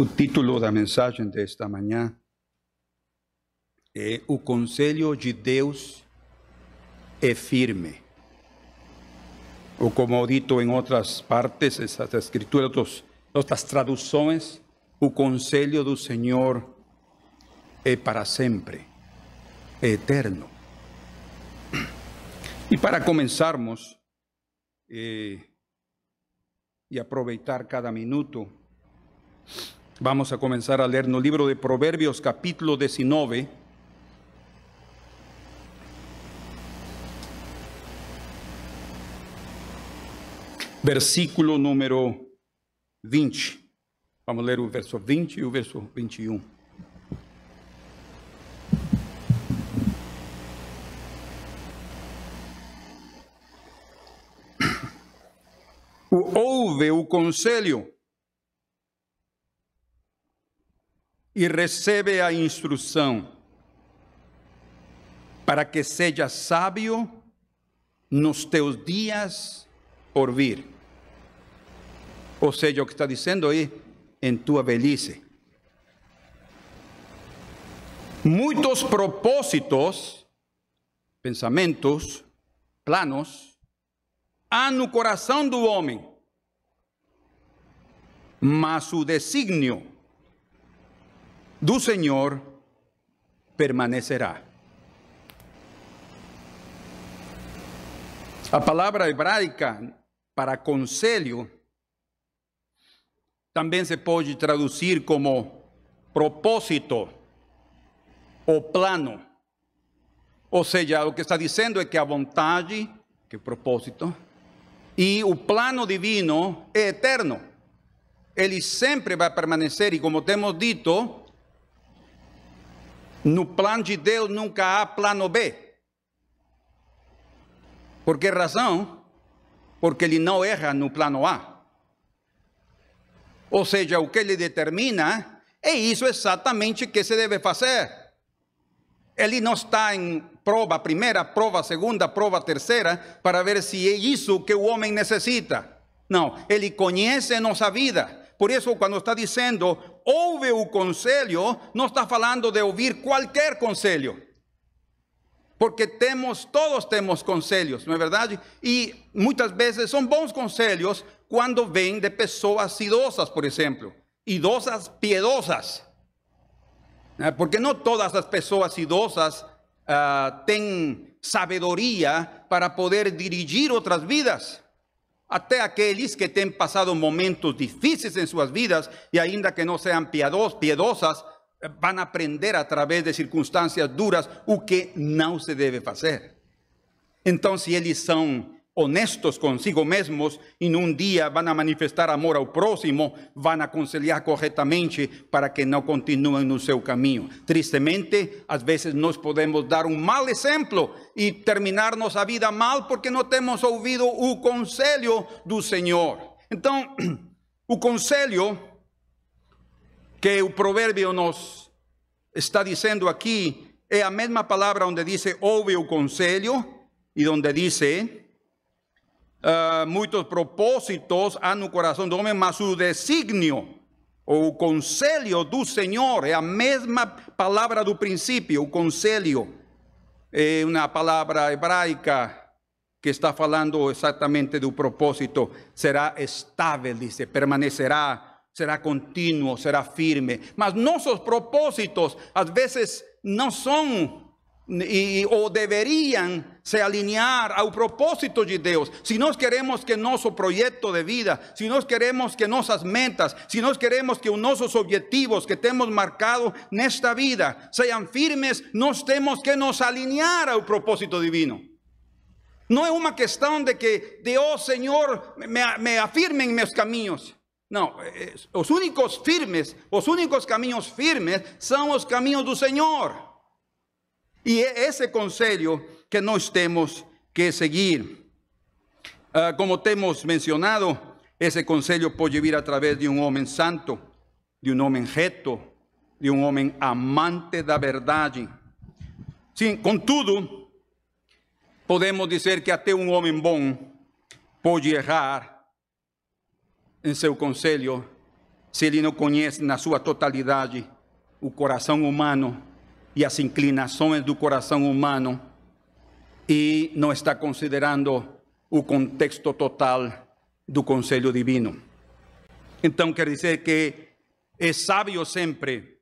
O título da mensagem desta manhã é O Conselho de Deus é firme. Ou como dito em outras partes, essas escrituras, outros, outras traduções, o conselho do Senhor é para sempre, é eterno. E para começarmos, eh, e aproveitar cada minuto, vamos a comenzar a leer no libro de Proverbios capítulo 19. Versículo número 20. Vamos ler o verso 20 e o verso 21. ouve o conselho e recebe a instrução, para que seja sábio nos teus dias por vir. Ou seja, o que está dizendo aí, em tua velhice. Muitos propósitos, pensamentos, planos, há no coração do homem, mas o designio do Senhor permanecerá. A palavra hebraica para conselho também se pode traduzir como propósito ou plano. Ou seja, o que está dizendo é que a vontade, que é propósito, e o plano divino é eterno. Ele sempre vai permanecer, e como temos dito, no plano de Deus nunca há plano B. Por que razão? Porque ele não erra no plano A. Ou seja, o que ele determina é isso exatamente que se deve fazer. Ele não está em prova primeira, prova segunda, prova terceira, para ver se é isso que o homem necessita. Não, ele conhece nossa vida. Por isso, quando está dizendo, ouve o conselho, não está falando de ouvir qualquer conselho. Porque todos temos conselhos, não é verdade? E muitas vezes são bons conselhos quando vêm de pessoas idosas, por exemplo. Idosas piedosas. Porque não todas as pessoas idosas uh, têm sabedoria para poder dirigir outras vidas. Até aqueles que têm passado momentos difíceis em suas vidas e ainda que não sejam piedos, piedosas, vão aprender através de circunstâncias duras o que não se deve fazer. Então, se eles são honestos consigo mesmos e num dia a manifestar amor ao próximo, vão aconselhar corretamente para que não continuem no seu caminho. Tristemente, às vezes nós podemos dar um mau exemplo e terminar nossa vida mal porque não temos ouvido o conselho do Senhor. Então, o conselho que o provérbio nos está dizendo aqui é a mesma palavra onde diz ouve o conselho e onde diz uh, muitos propósitos há no coração do homem, mas o desígnio, ou o conselho do Senhor, é a mesma palavra do princípio, o conselho. É uma palavra hebraica que está falando exatamente do propósito. Será estável, dice, permanecerá, será contínuo, será firme. Mas nossos propósitos, às vezes, não são e, ou deveriam se alinhar ao propósito de Deus. Se nós queremos que nosso projeto de vida, se nós queremos que nossas metas, se nós queremos que os nossos objetivos que temos marcado nesta vida sejam firmes, nós temos que nos alinhar ao propósito divino. Não é uma questão de que Deus, Senhor, me, me afirme em meus caminhos. Não, os únicos firmes, os únicos caminhos firmes são os caminhos do Senhor. E é esse conselho que nós temos que seguir. Uh, como temos mencionado, esse conselho pode vir através de um homem santo, de um homem reto, de um homem amante da verdade. Sim, contudo, podemos dizer que até um homem bom pode errar em seu conselho se ele não conhece na sua totalidade o coração humano e as inclinações do coração humano e não está considerando o contexto total do conselho divino. Então, quer dizer que é sábio sempre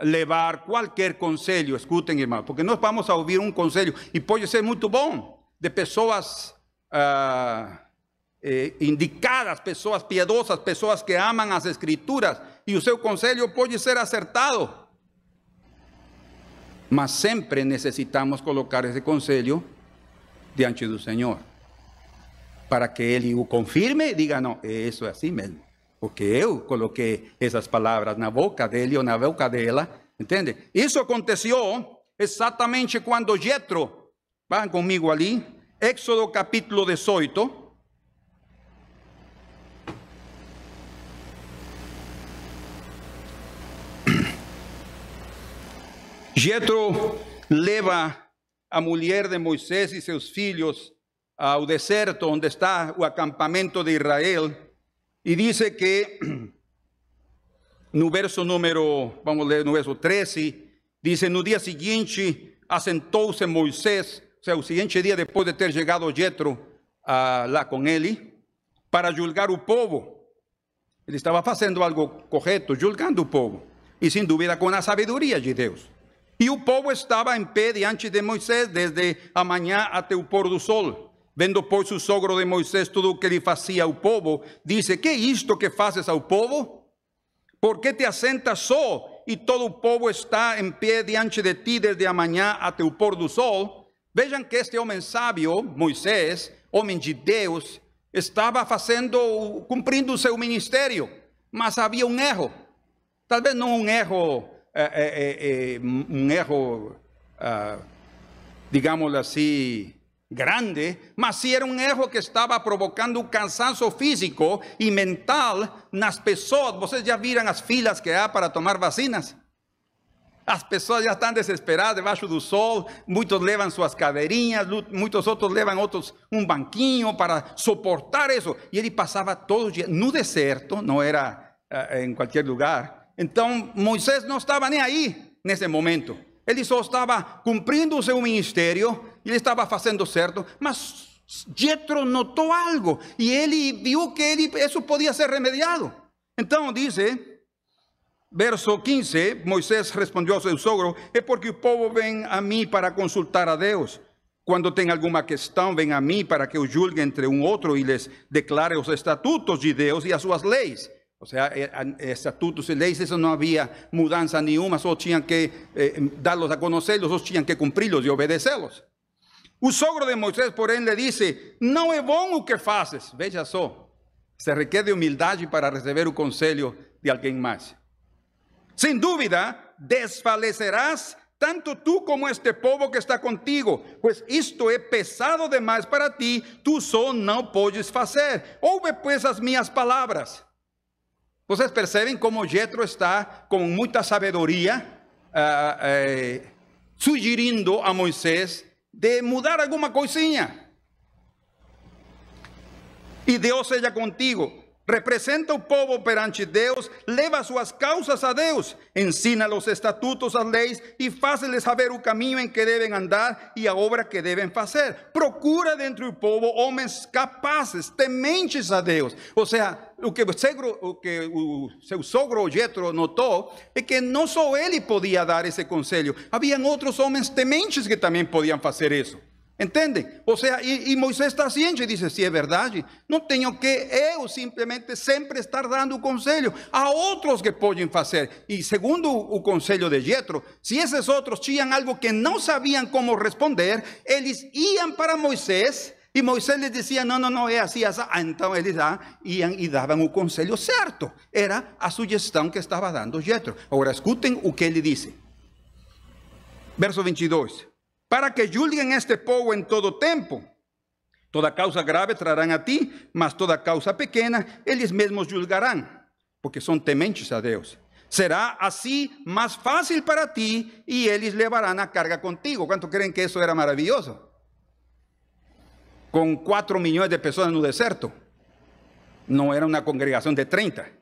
levar qualquer conselho, escutem, irmãos, porque nós vamos a ouvir um conselho e pode ser muito bom, de pessoas ah, eh, indicadas, pessoas piedosas, pessoas que amam as Escrituras, e o seu conselho pode ser acertado. Mas sempre necessitamos colocar esse conselho diante do Senhor, para que Ele o confirme e diga: não, isso é assim mesmo. Porque eu coloquei essas palavras na boca dele ou na boca dela, entende? Isso aconteceu exatamente quando Jetro, vão comigo ali, Éxodo capítulo 18. Jetro leva a mulher de Moisés e seus filhos ao deserto onde está o acampamento de Israel e diz que no verso número, vamos ler no verso 13, diz: No dia seguinte assentou-se Moisés, ou seja, o seguinte dia depois de ter chegado Jetro ah, lá com ele, para julgar o povo. Ele estava fazendo algo correto, julgando o povo, e sem dúvida com a sabedoria de Deus. E o povo estava em pé diante de Moisés desde a manhã até o pôr do sol. Vendo, pois, o sogro de Moisés tudo o que lhe fazia ao povo, disse: Que é isto que fazes ao povo? Por que te assentas só e todo o povo está em pé diante de ti desde a manhã até o pôr do sol? Vejam que este homem sábio, Moisés, homem de Deus, estava fazendo, cumprindo o seu ministério, mas havia um erro. Talvez não um erro é, é, é, um erro, ah, digamos assim, grande, mas sim era um erro que estava provocando cansaço físico e mental nas pessoas. Vocês já viram as filas que há para tomar vacinas? As pessoas já estão desesperadas debaixo do sol, muitos levam suas cadeirinhas, muitos outros levam outros um banquinho para suportar isso. E ele passava todo o dia no deserto, não era uh, em qualquer lugar, então Moisés não estava nem aí nesse momento. Ele só estava cumprindo o seu ministério, ele estava fazendo certo, mas Jetro notou algo e ele viu que ele, isso podia ser remediado. Então diz, verso 15, Moisés respondeu ao seu sogro, é porque o povo vem a mim para consultar a Deus. Quando tem alguma questão, vem a mim para que eu julgue entre um outro e lhes declare os estatutos de Deus e as suas leis. O sea, eh, estatutos y leyes, eso no había mudanza ni una, solo tenían que eh, darlos a conocerlos, solo tenían que cumplirlos y obedecerlos. Un sogro de Moisés, por él, le dice, no es bueno lo que haces. Veja só, se requiere humildad para recibir el consejo de alguien más. Sin duda, desfalecerás tanto tú como este povo que está contigo, pues esto es pesado demais para ti, tú solo no puedes hacer. Ouve pues as minhas palavras. Vocês percebem como Jetro está com muita sabedoria uh, uh, sugerindo a Moisés de mudar alguma coisinha. E Deus seja contigo. Representa o povo perante Deus, leva suas causas a Deus, ensina os estatutos, as leis e faz-lhes saber o caminho em que devem andar e a obra que devem fazer. Procura dentro do povo homens capazes, tementes a Deus. Ou seja, o que segro, o, que o seu sogro Jetro notou é que não só ele podia dar esse conselho, havia outros homens tementes que também podiam fazer isso. Entende? O sea, y, y, Moisés está ciente y dice, si es verdad, no tengo que yo simplemente siempre estar dando consejo a otros que pueden hacer. Y segundo o consejo de Jetro, si esos otros tinham algo que no sabían cómo responder, ellos iban para Moisés y Moisés les decía, no, no, no, es así, así. Entonces ellos ah, iban y daban el consejo cierto. Era a sugestión que estaba dando Jetro. Ahora escuchen lo que él dice. Verso 22 para que julguen este povo en todo tempo. Toda causa grave trarán a ti, mas toda causa pequena eles mesmos julgarán, porque são tementes a Deus. Será assim mais fácil para ti e eles levarão a carga contigo. Quanto creem que isso era maravilhoso? Com 4 milhões de pessoas no deserto. Não era uma congregação de 30.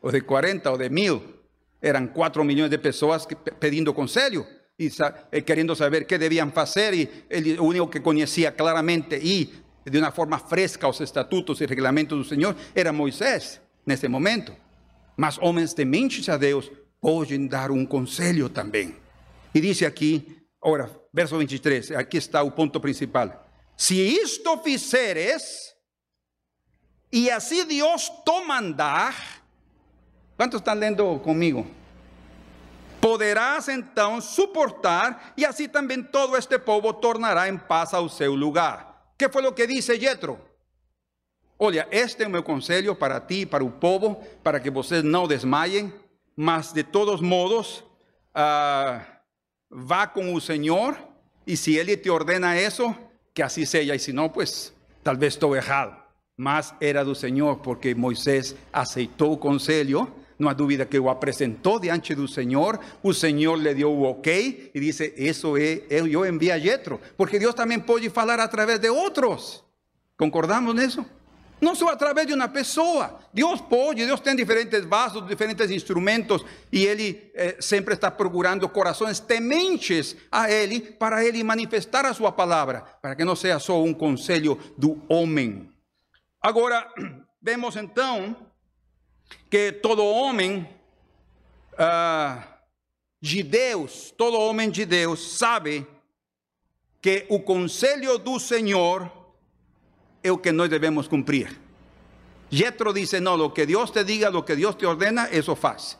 ou de 40 ou de mil. Eram 4 milhões de pessoas que, pedindo conselho e, e querendo saber o que deviam fazer. E ele, o único que conhecia claramente e de uma forma fresca os estatutos e regulamentos do Senhor era Moisés, nesse momento. Mas homens tementes a Deus podem dar um conselho também. E diz aqui, ora, verso 23, aqui está o ponto principal. Se isto fizeres, e assim Deus te mandar, quantos estão lendo comigo? Poderás então suportar, e assim também todo este povo tornará em paz ao seu lugar. Que foi o que disse Jetro? Olha, este é o meu conselho para ti, para o povo, para que vocês não desmaiem, mas de todos modos, uh, vá com o Senhor, e se Ele te ordena isso, que así sea, y si no, pues tal vez estou errado. Mas era do Senhor, porque Moisés aceitou o conselho, não há dúvida que o apresentou diante do Senhor, o Senhor lhe deu o ok e disse: Isso é, eu, eu envio a Jetro, porque Deus também pode falar através de outros. Concordamos nisso? Não só através de uma pessoa. Deus pode, Deus tem diferentes vasos, diferentes instrumentos, e Ele eh, sempre está procurando corações tementes a Ele, para Ele manifestar a Sua palavra, para que não seja só um conselho do homem. Agora, vemos então que todo homem uh, de Deus, todo homem de Deus, sabe que o conselho do Senhor es lo que nós devemos cumplir. Yetro dice, no, lo que Dios te diga, lo que Dios te ordena, eso faz.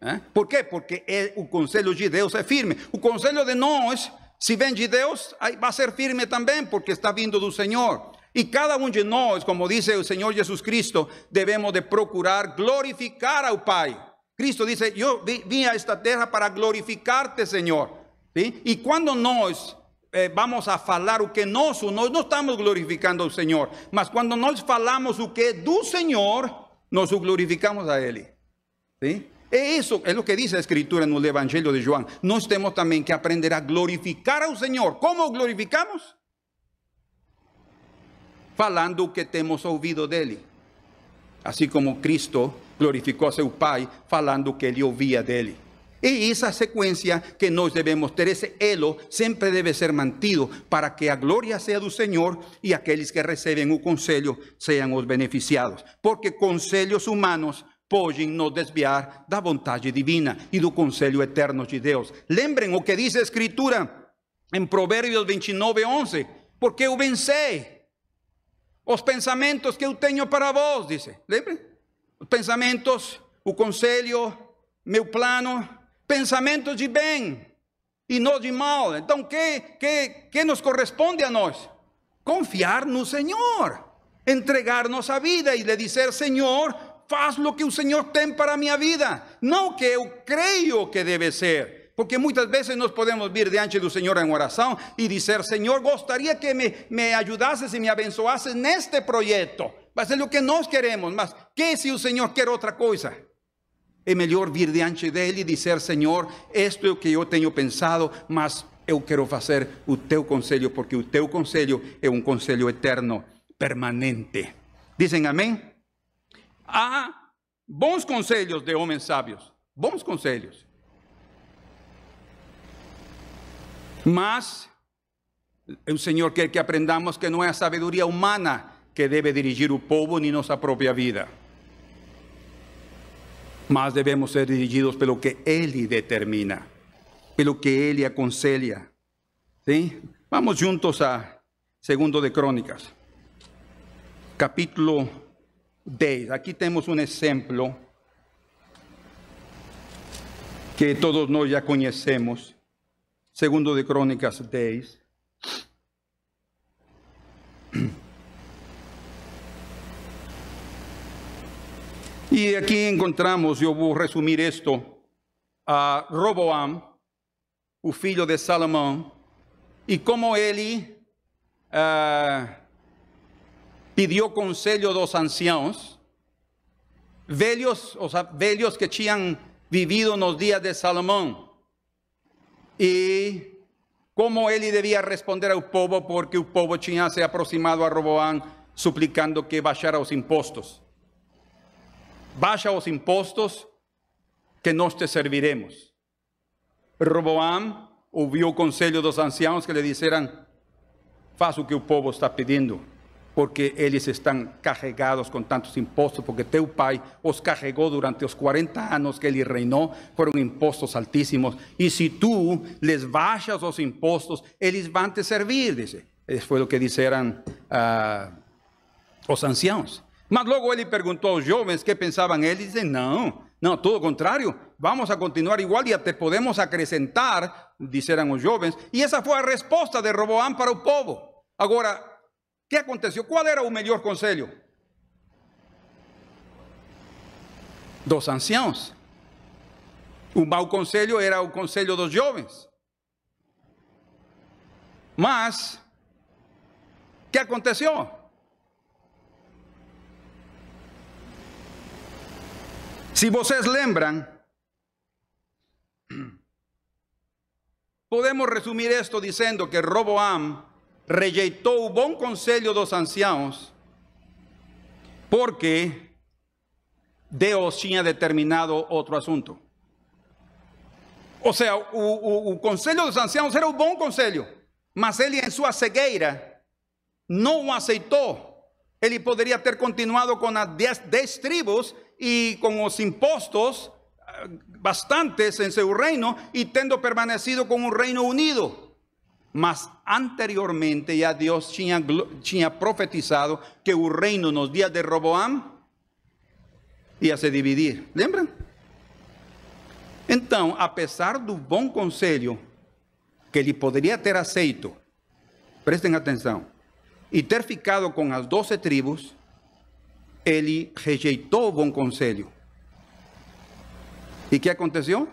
¿Eh? Por qué? Porque el, conselho de Deus é firme. O conselho de nós, se vem de Deus, vai ser firme também, porque está vindo do Senhor. E cada um de nós, como dice o Senhor Jesus Cristo, de procurar glorificar ao Pai. Cristo dice, eu vim a esta terra para glorificarte, Senhor. ¿Sí? E quando nós eh, vamos a falar o que nós, nós estamos glorificando ao Senhor, mas quando nós falamos o que é do Senhor, nós o glorificamos a Ele. ¿Sí? E isso é o que diz a Escritura no Evangelho de João. Nós temos também que aprender a glorificar ao Senhor. Como glorificamos? Falando o que temos ouvido dele. Assim como Cristo glorificou a seu Pai, falando o que ele ouvia dele. Y esa secuencia que nos debemos ter, ese elo, siempre debe ser mantido para que a gloria sea do Señor y aquellos que reciben un conselho sean los beneficiados. Porque conselhos humanos podem nos desviar da vontade divina e do conselho eterno de Deus. Lembrem o que diz a Escritura em Provérbios 29, 11. Porque eu vencei os pensamentos que eu tenho para vós, dice. Lembrem? Os pensamentos, o conselho, meu plano, pensamentos de bem e não de mal. Então, que, que, que nos corresponde a nós? Confiar no Senhor, entregar nossa vida e lhe dizer: Senhor, faz o que o Senhor tem para a minha vida, não que eu creio que deve ser. Porque muitas vezes nós podemos vir diante do Senhor em oração e dizer: Senhor, gostaria que me, me ajudasses e me abençoasses neste projeto. Vai ser o que nós queremos, mas que se o Senhor quer outra coisa? É melhor vir diante dele e dizer: Senhor, isto é o que eu tenho pensado, mas eu quero fazer o teu conselho, porque o teu conselho é um conselho eterno, permanente. Dizem amém? Há bons conselhos de homens sábios, bons conselhos. Mas o Senhor quer que aprendamos que não é a sabedoria humana que deve dirigir o povo nem nossa própria vida mas debemos ser dirigidos pelo que Ele determina, pelo que Ele aconselha. ¿Sí? Vamos juntos a Segundo de Crónicas, capítulo 10. Aqui temos um exemplo que todos nós já conhecemos. Segundo de Crónicas 10. Y aquí encontramos, yo voy a resumir esto, a Roboam, o filho de Salomão, e como ele uh, pediu conselho dos anciãos, velhos, o sea, velhos que tinham vivido nos dias de Salomão, e como ele devia responder ao povo, porque o povo tinha se aproximado a Roboam suplicando que baixara os impostos. baixa os impostos que nós te serviremos. Roboam ouviu o conselho dos anciãos que lhe disseram: faz o que o povo está pedindo, porque eles estão carregados com tantos impostos, porque teu pai os carregou durante os 40 anos que ele reinou, foram impostos altíssimos, e se tu les baixas os impostos, eles vão te servir, dice. Isso foi o que disseram ah, os anciãos. Mas logo ele perguntou aos jovens que pensavam eles, dizem, não, não, todo o contrário, vamos a continuar igual e até podemos acrescentar, disseram os jovens, e essa foi a resposta de Roboam para o povo. Agora, que aconteceu? Qual era o melhor conselho? Dos anciãos. O mau conselho era o conselho dos jovens. Mas, que aconteceu? Se vocês lembram, podemos resumir esto dizendo que Roboam rejeitou o bom conselho dos anciãos porque Deus tinha determinado outro assunto. Ou seja, o, o, o conselho dos anciãos era o bom conselho, mas ele, em sua cegueira, não o aceitou. Ele poderia ter continuado com as dez, tribos e com os impostos bastantes em seu reino e tendo permanecido com um reino unido. Mas anteriormente já Deus tinha, tinha profetizado que o reino nos dias de Roboam ia se dividir. Lembram? Então, apesar do bom conselho que ele poderia ter aceito, prestem atenção, e ter ficado com as doze tribos, ele rejeitou o bom conselho. E que aconteceu?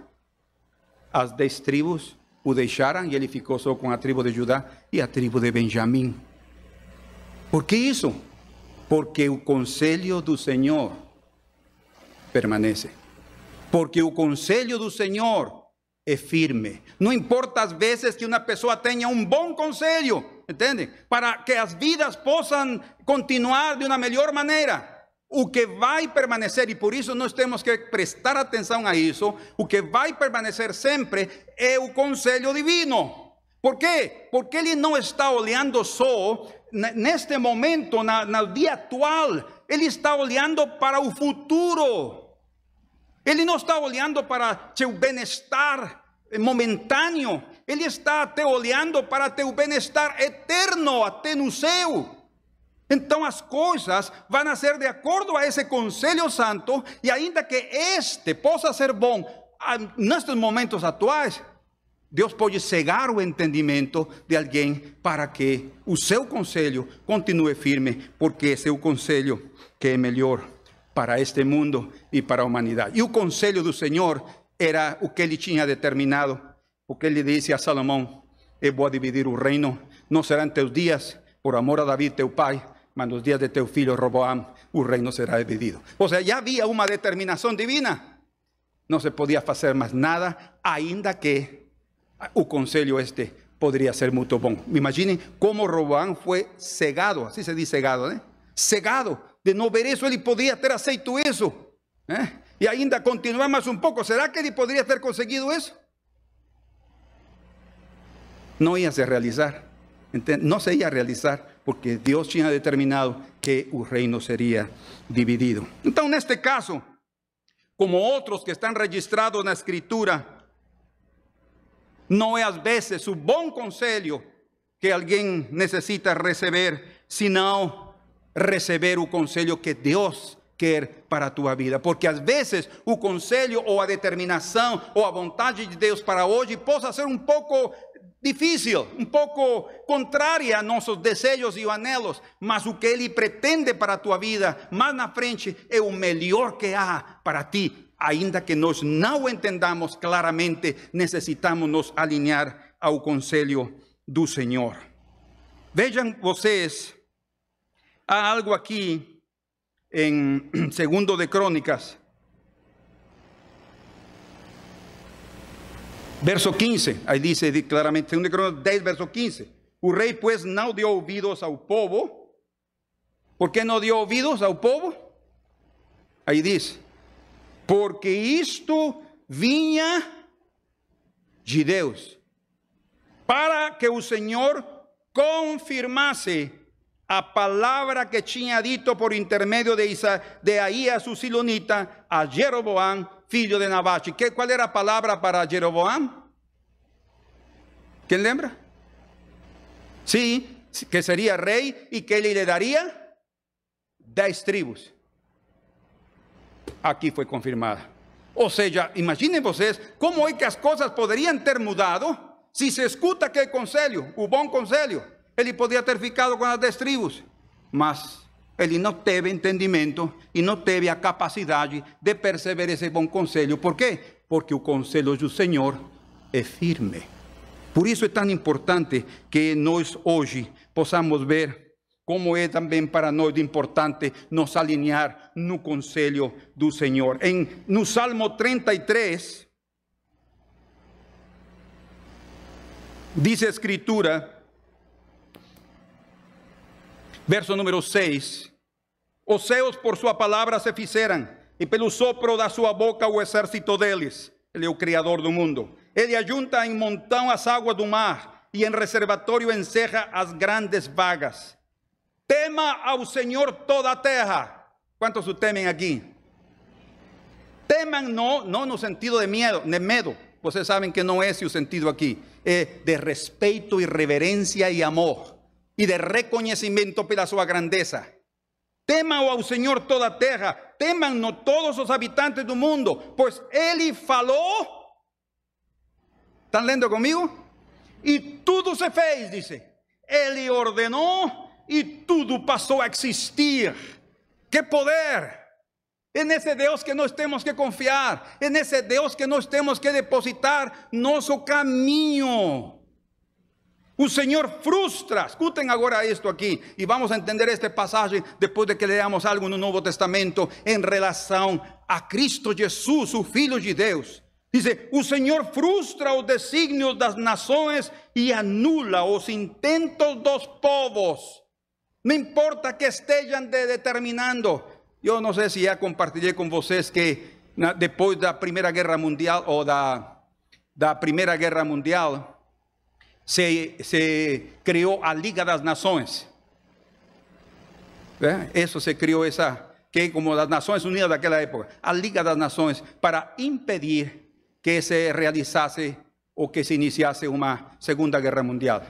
As dez tribos o deixaram e ele ficou só com a tribo de Judá e a tribo de Benjamim. Por que isso? Porque o conselho do Senhor permanece. Porque o conselho do Senhor é firme. Não importa as vezes que uma pessoa tenha um bom conselho, entende? Para que as vidas possam continuar de uma melhor maneira. O que vai permanecer, e por isso nós temos que prestar atenção a isso, o que vai permanecer sempre é o conselho divino. Por quê? Porque ele não está olhando só neste momento, na, no dia atual, ele está olhando para o futuro. Ele não está olhando para teu bem-estar momentâneo, ele está até olhando para teu bem-estar eterno, até no céu. Então as coisas vão ser de acordo a esse conselho santo, e ainda que este possa ser bom nestes momentos atuais, Deus pode cegar o entendimento de alguém para que o seu conselho continue firme, porque esse é o conselho que é melhor para este mundo e para a humanidade. E o conselho do Senhor era o que ele tinha determinado, o que ele disse a Salomão: Eu vou dividir o reino, não serão teus dias, por amor a David, teu pai, mas nos días de teu filho Roboam, o reino será dividido. O sea, ya había una determinación divina. No se podía hacer más nada, ainda que o conselho este podría ser muy bom. Imaginen cómo Roboam fue cegado, así se dice cegado, ¿eh? Cegado de no ver eso, él podía ter aceito eso. ¿eh? Y ainda continuar más un poco, ¿será que él podría haber conseguido eso? No iba a realizar, no se iba a realizar porque Deus tinha determinado que o reino seria dividido. Então, neste caso, como outros que estão registrados na Escritura, não é às vezes o bom conselho que alguém necessita receber, senão receber o conselho que Deus quer para a tua vida. Porque às vezes o conselho ou a determinação ou a vontade de Deus para hoje possa ser um pouco difícil, um pouco contrária a nossos desejos e anhelos, mas o que Ele pretende para a tua vida, mais na frente, é o melhor que há para ti. Ainda que nós não entendamos claramente, necessitamos nos alinhar ao conselho do Senhor. Vejam vocês, há algo aqui em segundo de Crônicas, Verso 15, aí diz claramente, 2 Crônicas 10, verso 15. O rei, pois, não deu ouvidos ao povo. Por que não deu ouvidos ao povo? Aí diz, porque isto vinha de Deus, para que o Senhor confirmasse a palavra que tinha dito por intermédio de, Isa, de Aías, o Silonita, a Jeroboam, filho de Nabate. Que, qual era a palavra para Jeroboam? Quem lembra? Sim, que seria rei e que ele lhe daria dez tribos. Aqui foi confirmada. Ou seja, imaginem vocês como é que as coisas poderiam ter mudado se se escuta aquele conselho, o bom conselho. Ele podia ter ficado com as dez tribos, mas ele não teve entendimento e não teve a capacidade de perceber esse bom conselho. Por quê? Porque o conselho do Senhor é firme. Por isso é tão importante que nós hoje possamos ver como é também para nós importante nos alinhar no conselho do Senhor. Em, no Salmo 33, diz a Escritura, Verso número 6. Os céus por sua palavra se fizeram, e pelo sopro da sua boca o exército deles. Ele é o Criador do mundo. Ele ajunta em montão as águas do mar, e em reservatório encerra as grandes vagas. Tema ao Senhor toda a terra. Quantos o temem aqui? Teman não no sentido de medo, de medo. Vocês sabem que não é esse o sentido aqui. É de respeito e reverência e amor e de reconhecimento pela sua grandeza. Temam ao Senhor toda a terra, temam-no todos os habitantes do mundo, pois Ele falou. ¿Estão lendo comigo? E tudo se fez, dice. Ele ordenou e tudo passou a existir. Que poder! É nesse Deus que nós temos que confiar, é nesse Deus que nós temos que depositar nosso caminho. O Senhor frustra. Escutem agora isto aqui. E vamos entender este passagem depois de que leamos algo no Novo Testamento em relação a Cristo Jesus, o Filho de Deus. Dice: O Senhor frustra os desígnios das nações e anula os intentos dos povos. Não importa que estejam de determinando. Eu não sei se já compartilhei com vocês que depois da Primeira Guerra Mundial ou da, da Primeira Guerra Mundial se, se criou a Liga das Nações. Isso se criou essa, que como das Nações Unidas daquela época, a Liga das Nações, para impedir que se realizasse ou que se iniciasse uma Segunda Guerra Mundial.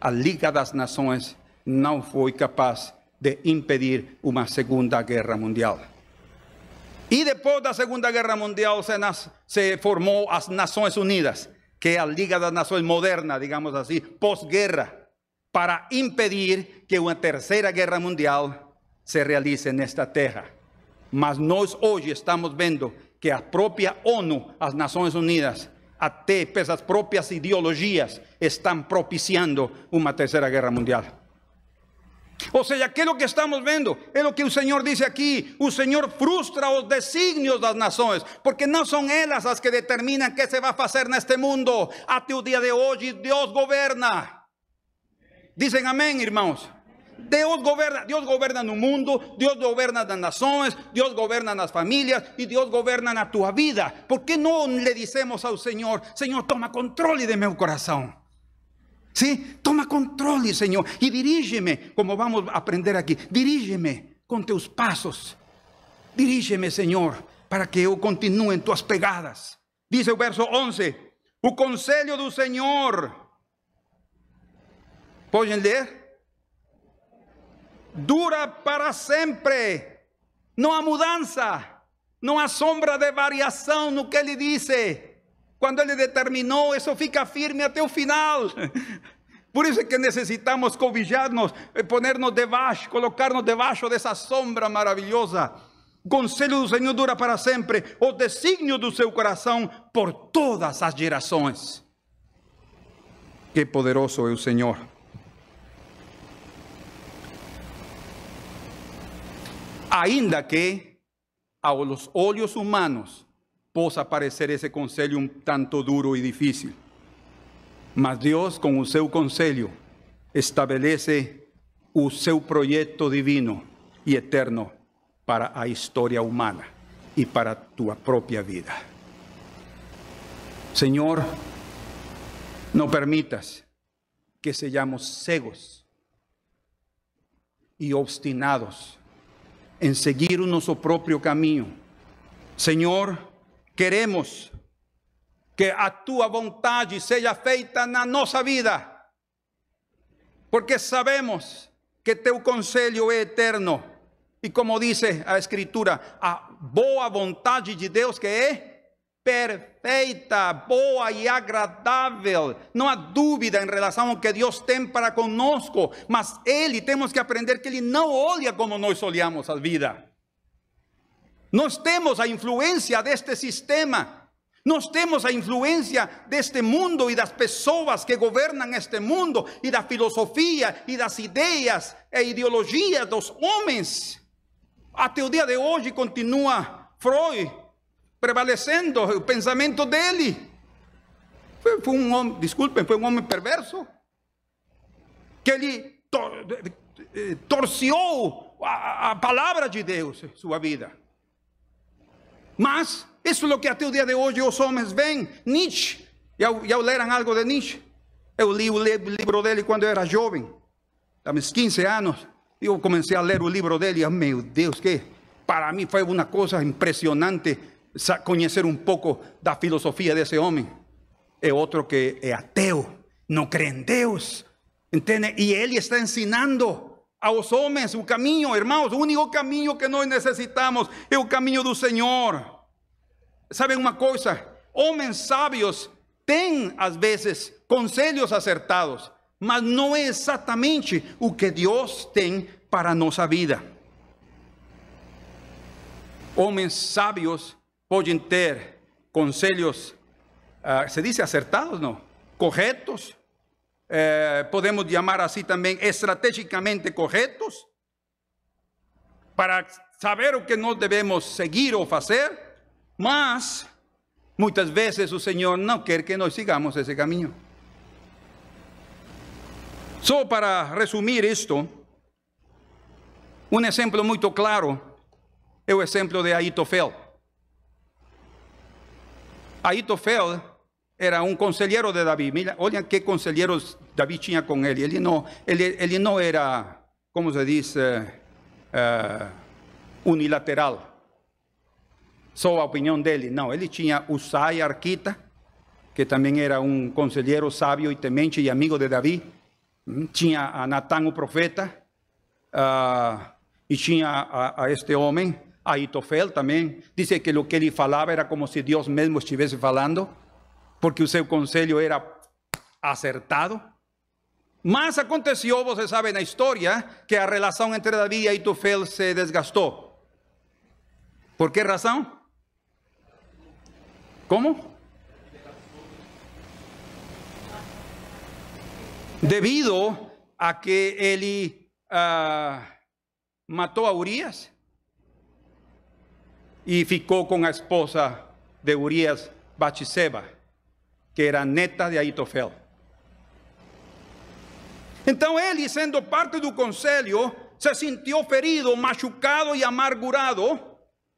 A Liga das Nações não foi capaz de impedir uma Segunda Guerra Mundial. E depois da Segunda Guerra Mundial se, nas, se formou as Nações Unidas que a Liga das Nações moderna, digamos assim, pós-guerra, para impedir que uma terceira guerra mundial se realize nesta terra. Mas nós hoje estamos vendo que a própria ONU, as Nações Unidas, até pelas próprias ideologias, estão propiciando uma terceira guerra mundial. Ou seja, que é o que estamos vendo? É o que o Senhor diz aqui. O Senhor frustra os desígnios das nações, porque não são elas as que determinam o que se vai fazer neste mundo. Até o dia de hoje, Deus governa. Dizem amém, irmãos. Deus governa, Deus governa no mundo, Deus governa nas nações, Deus governa nas famílias e Deus governa na tua vida. Por que não lhe dizemos ao Senhor, Senhor, toma controle de meu coração? ¿Sí? Toma controle, Senhor, e dirígeme, como vamos a aprender aqui, dirígeme com teus passos. Dirígeme, Senhor, para que eu continue em tuas pegadas. Diz o verso 11: O conselho do Senhor. Podem ler? Dura para sempre. Não há mudança. Não há sombra de variação no que ele disse. Quando Ele determinou, isso fica firme até o final. Por isso é que necessitamos cobijar-nos, eh, poner-nos debaixo, colocar-nos debaixo dessa sombra maravilhosa. O conselho do Senhor dura para sempre, o desígnio do seu coração por todas as gerações. Que poderoso é o Senhor. Ainda que aos olhos humanos possa parecer esse conselho um tanto duro e difícil. Mas Deus, com o seu conselho, estabelece o seu projeto divino e eterno para a história humana. y para tu propia vida. Señor, no permitas que seamos cegos y obstinados en seguir nuestro propio camino. Señor, queremos que a tua vontade seja feita na nossa vida, porque sabemos que teu conselho é eterno. E como diz a Escritura, a boa vontade de Deus que é perfeita, boa e agradável. Não há dúvida em relação ao que Deus tem para conosco, mas Ele, temos que aprender que Ele não olha como nós olhamos a vida. Nós temos a influência deste sistema, nós temos a influência deste mundo e das pessoas que governam este mundo, e da filosofia e das ideias e ideologias dos homens. Até o dia de hoje continua Freud prevalecendo o pensamento dele. Foi, foi um homem, desculpem, foi um homem perverso. Que ele tor, torciou a, a palavra de Deus sua vida. Mas isso é o que até o dia de hoje os homens veem. Nietzsche, já, já leram algo de Nietzsche? Eu li o livro dele quando era jovem, há uns 15 anos. Eu comecei a ler o livro dele, e, meu Deus, que para mim foi uma coisa impressionante conhecer um pouco da filosofia desse homem. É outro que é ateu, não crê em Deus, entende? E ele está ensinando aos homens o caminho, irmãos, o único caminho que nós necessitamos é o caminho do Senhor. Sabem uma coisa? Homens sábios têm, às vezes, conselhos acertados, mas não é exatamente o que Deus tem para a nossa vida. Homens sábios podem ter conselhos, uh, se diz acertados, não? Corretos, eh, podemos chamar assim também estrategicamente corretos, para saber o que nós devemos seguir ou fazer, mas muitas vezes o Senhor não quer que nós sigamos esse caminho. Só para resumir isto, um exemplo muito claro é o exemplo de Aitofel. Aitofel era um conselheiro de Davi. Olha que conselheiros Davi tinha com ele. Ele não, ele, ele não era, como se diz, uh, uh, unilateral. Só a opinião dele. Não, ele tinha Usai Arquita, que também era um conselheiro sábio e temente e amigo de Davi. Hum, tinha a Natan, o profeta. Uh, e tinha a, a este homem, Aitofel também. Diz que o que ele falava era como se Deus mesmo estivesse falando porque o seu conselho era acertado. Mas aconteceu, você sabe na história, que a relação entre Davi e Aitofel se desgastou. Por que razão? Como? Devido a que ele uh, matou a Urias e ficou com a esposa de Urias, Batseba que era neta de Aitofel. Então ele, sendo parte do conselho, se sentiu ferido, machucado e amargurado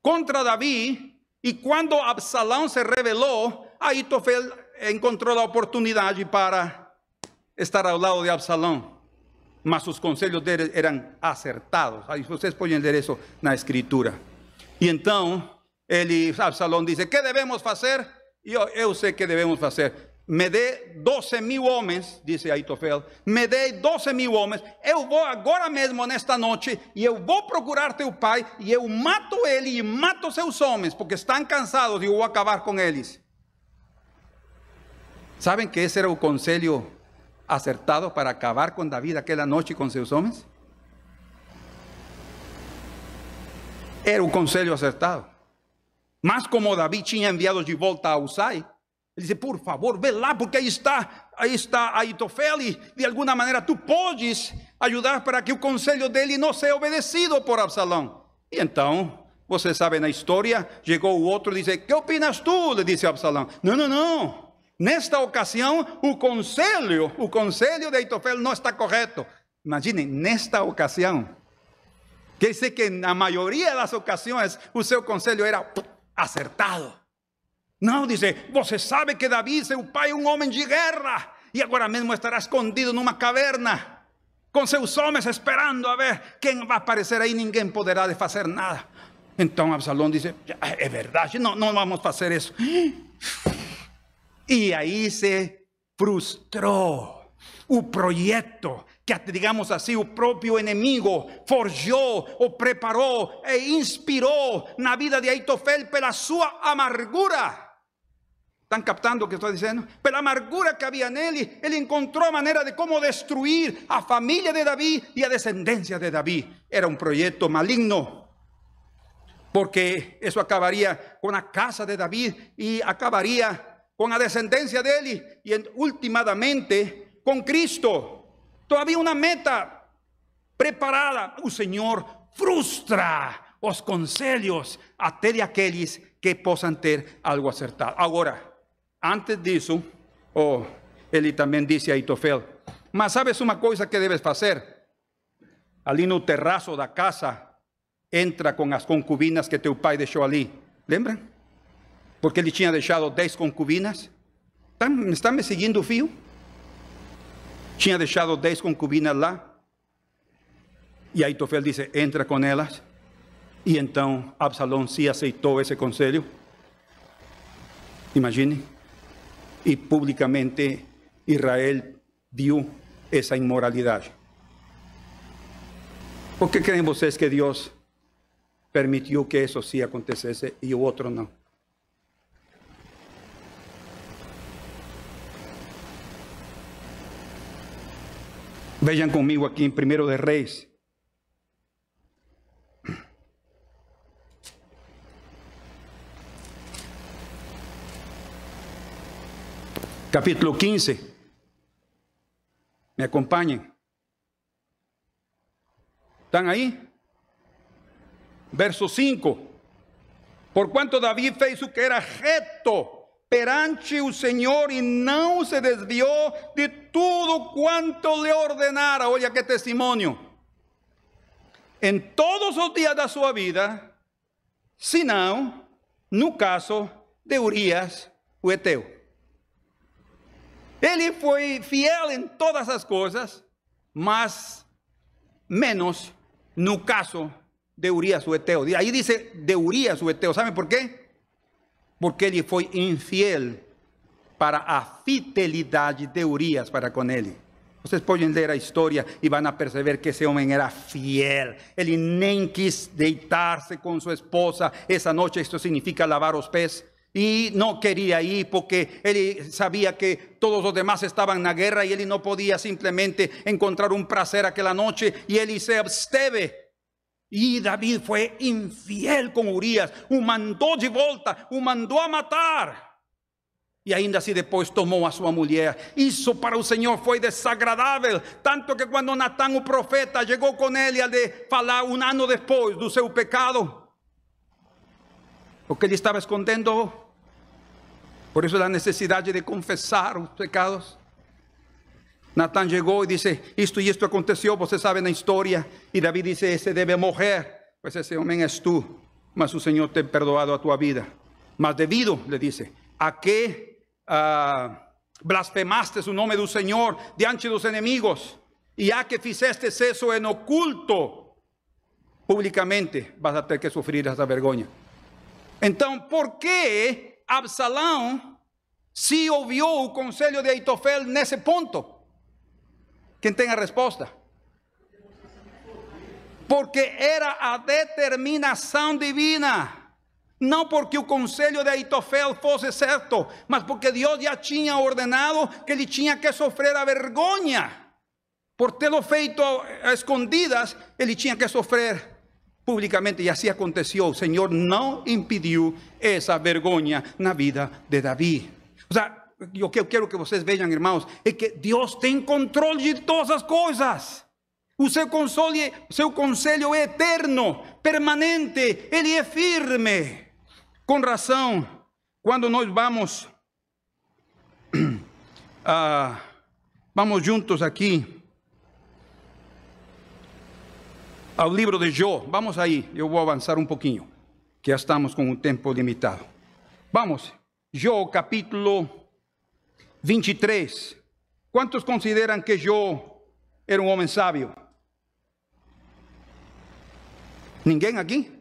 contra Davi. E quando Absalão se rebelou, Aitofel encontrou a oportunidade para estar ao lado de Absalão. Mas os conselhos dele eram acertados. Aí vocês podem ler isso na escritura. E então, ele, Absalão diz: Que devemos fazer? Eu, eu sei que devemos fazer. Me dê 12 mil homens, disse Aitofel, me dê 12 mil homens, eu vou agora mesmo, nesta noite, e eu vou procurar teu pai, e eu mato ele e mato seus homens, porque estão cansados e eu vou acabar com eles. Sabem que esse era o conselho acertado para acabar com Davi aquela noite com seus homens? Era o conselho acertado. Mas como Davi tinha enviado de volta a Usai, ele disse, por favor, vê lá, porque aí está, aí está Aitofel e de alguma maneira tu podes ajudar para que o conselho dele não seja obedecido por Absalão. E então, você sabe na história, chegou o outro e disse, que opinas tu? Le disse Absalão. Não, não, não. Nesta ocasião, o conselho, o conselho de Aitofel não está correto. Imaginem, nesta ocasião, Que dice que na maioria das ocasiões o seu conselho era acertado. Não, dice, você sabe que Davi, seu pai, é um homem de guerra e agora mesmo estará escondido numa caverna com seus homens esperando a ver quem vai aparecer aí, ninguém poderá de nada. Então Absalão disse: é verdade, não, não vamos fazer isso. E aí se frustrou o projeto que, digamos assim, o próprio inimigo forjou, ou preparou e inspirou na vida de Aitofel pela sua amargura. ¿Están captando lo que diciendo? Pero la amargura que había en él, él encontró manera de cómo destruir a familia de David y a descendencia de David. Era un proyecto maligno, porque eso acabaría con la casa de David y acabaría con la descendencia de él y, últimamente con Cristo. Todavía una meta preparada. El Señor frustra los consejos até de aquellos que possam ter algo acertado. Ahora, Antes disso, oh, ele também disse a Itofel: Mas sabes uma coisa que debes fazer? Ali no terraço da casa, entra com as concubinas que teu pai deixou ali. Lembram? Porque ele tinha deixado dez concubinas. Estão, estão me seguindo fio? Tinha deixado dez concubinas lá. E Aitofel disse: entra com elas. E então Absalão se aceitou esse conselho. Imagine y públicamente Israel vio esa inmoralidad. ¿Por qué creen ustedes que Dios permitió que eso sí aconteciese y otro no? Vean conmigo aquí en Primero de Reyes. capítulo 15. Me acompañen. ¿Están ahí? Verso 5. Por cuanto David fez que era reto perante o Senhor e não se desviou de tudo quanto lhe ordenara. Olha que testemunho. Em todos os dias da sua vida, senão no caso de Urias, o Eteu. Ele foi fiel em todas as coisas, mas menos no caso de Urias o Eteo. Aí diz de Urias o Eteo. ¿Sabe por quê? Porque ele foi infiel para a fidelidade de Urias para com ele. Vocês podem ler a história e vão perceber que esse homem era fiel. Ele nem quis deitar-se com sua esposa essa noite. Isto significa lavar os pés. Y no quería ir porque él sabía que todos los demás estaban en la guerra y él no podía simplemente encontrar un placer aquella noche y él se absteve. Y David fue infiel con Urias, o mandó de volta, o mandó a matar. E ainda assim depois tomou a sua mulher. Isso para o Senhor foi desagradável. Tanto que quando Natan, o profeta, chegou com ele a de falar um ano depois do seu pecado, porque ele estava escondendo. Por isso a necessidade de confessar os pecados. Natán chegou e disse: Isto e isto aconteceu, você sabe na história. E Davi disse: Esse deve morrer, pois esse homem és tu, mas o Senhor tem perdoado a tua vida. Mas devido, le disse, a que uh, blasfemaste o nome do Senhor diante dos enemigos, e a que fizeste isso en oculto, publicamente vas a ter que sofrer essa vergonha. Então, por que Absalão se ouviu o conselho de Aitofel nesse ponto? Quem tem a resposta? Porque era a determinação divina. Não porque o conselho de Aitofel fosse certo, mas porque Deus já tinha ordenado que ele tinha que sofrer a vergonha. Por tê-lo feito a escondidas, ele tinha que sofrer públicamente y así aconteció. El Señor no impidió esa vergüenza en la vida de David. O sea, yo quiero que ustedes vean, hermanos, es que Dios tiene control de todas las cosas. O seu conselho, seu conselho é eterno, permanente, ele é firme. Com razão, quando nós vamos, vamos juntos aqui ao livro de Jó. Vamos aí, eu vou avançar um pouquinho, que já estamos com um tempo limitado. Vamos, Jó capítulo 23. Quantos consideram que Jó era um homem sábio? Ninguém aqui?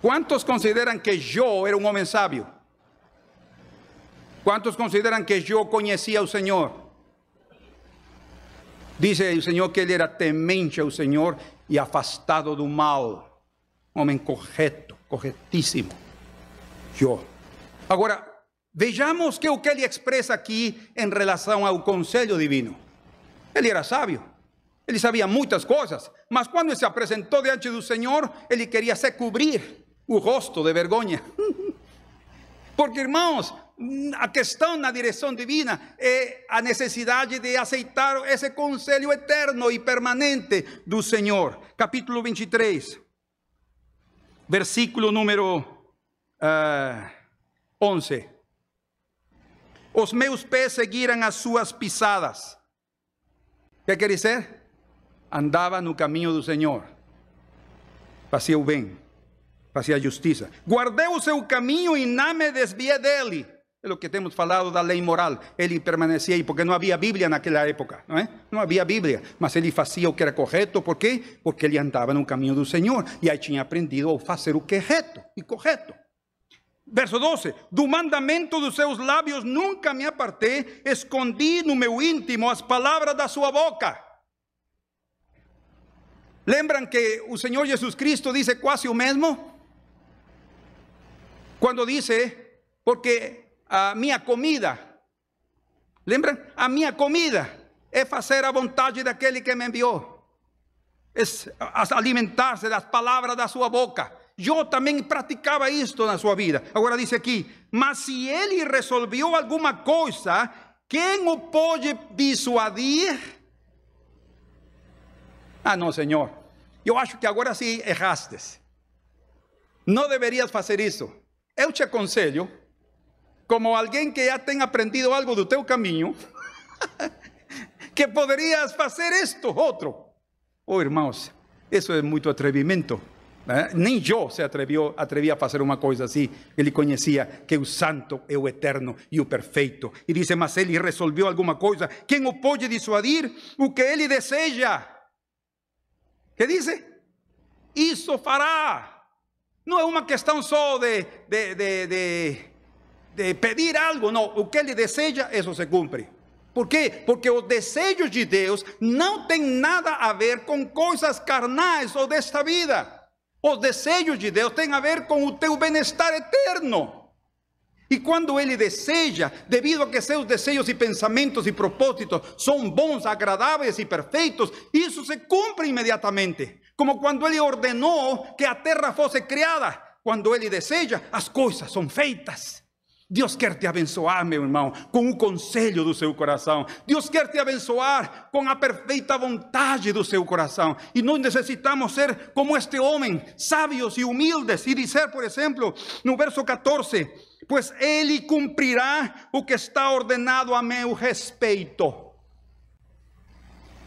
Quantos consideram que Jó era um homem sábio? Quantos consideram que Jó conhecia o Senhor? Dice o Senhor que ele era temente ao Senhor e afastado do mal. Homem correto, corretíssimo. Jó. Agora, vejamos que o que ele expressa aqui em relação ao conselho divino. Ele era sábio, ele sabia muitas coisas, mas quando se apresentou diante do Senhor, ele queria se cobrir o rosto de vergonha. Porque, irmãos, a questão na direção divina é a necessidade de aceitar esse conselho eterno e permanente do Senhor. Capítulo 23, versículo número uh, 11. Os meus pés seguiram as suas pisadas. Que quer dizer? Andava no caminho do Senhor, fazia o bem fazia justiça. Guardei o seu caminho e não me desviei dele. É o que temos falado da lei moral. Ele permanecia aí, porque não havia Bíblia naquela época, não é? Bíblia, mas ele fazia o que era correto, por quê? Porque ele andava no caminho do Senhor e aí tinha aprendido a fazer o que é reto e correto. Verso 12: Do mandamento dos seus lábios nunca me apartei, escondi no meu íntimo as palavras da sua boca. Lembram que o Senhor Jesus Cristo disse quase o mesmo? Quando dice, porque a minha comida, lembram? A minha comida é fazer a vontade daquele que me enviou, é alimentar-se das palavras da sua boca. Eu também praticava isto na sua vida. Agora diz aqui: mas se ele resolveu alguma coisa, quem o pode dissuadir? Ah, não, Senhor. Eu acho que agora sim errastes. Não deverias fazer isso. Eu te aconselho, como alguém que já tem aprendido algo do teu caminho, que poderias fazer isto, outro. Oh, irmãos, isso é muito atrevimento. Né? Nem eu se atreviu, atrevia a fazer uma coisa assim. Ele conhecia que o santo é o eterno e o perfeito. E diz, mas ele resolveu alguma coisa. Quem o pode dissuadir? O que ele deseja. Que diz? Isso fará. Não é uma questão só de, de, de, de, de pedir algo, não. O que ele deseja, isso se cumpre. Por quê? Porque os desejos de Deus não têm nada a ver com coisas carnais ou desta vida. Os desejos de Deus têm a ver com o teu bem-estar eterno. E quando ele deseja, devido a que seus desejos e pensamentos e propósitos são bons, agradáveis e perfeitos, isso se cumpre imediatamente. Como quando ele ordenou que a terra fosse criada. Quando ele deseja, as coisas são feitas. Deus quer te abençoar, meu irmão, com o conselho do seu coração. Deus quer te abençoar com a perfeita vontade do seu coração. E nós necessitamos ser como este homem, sábios e humildes, e dizer, por exemplo, no verso 14: Pois ele cumprirá o que está ordenado a meu respeito.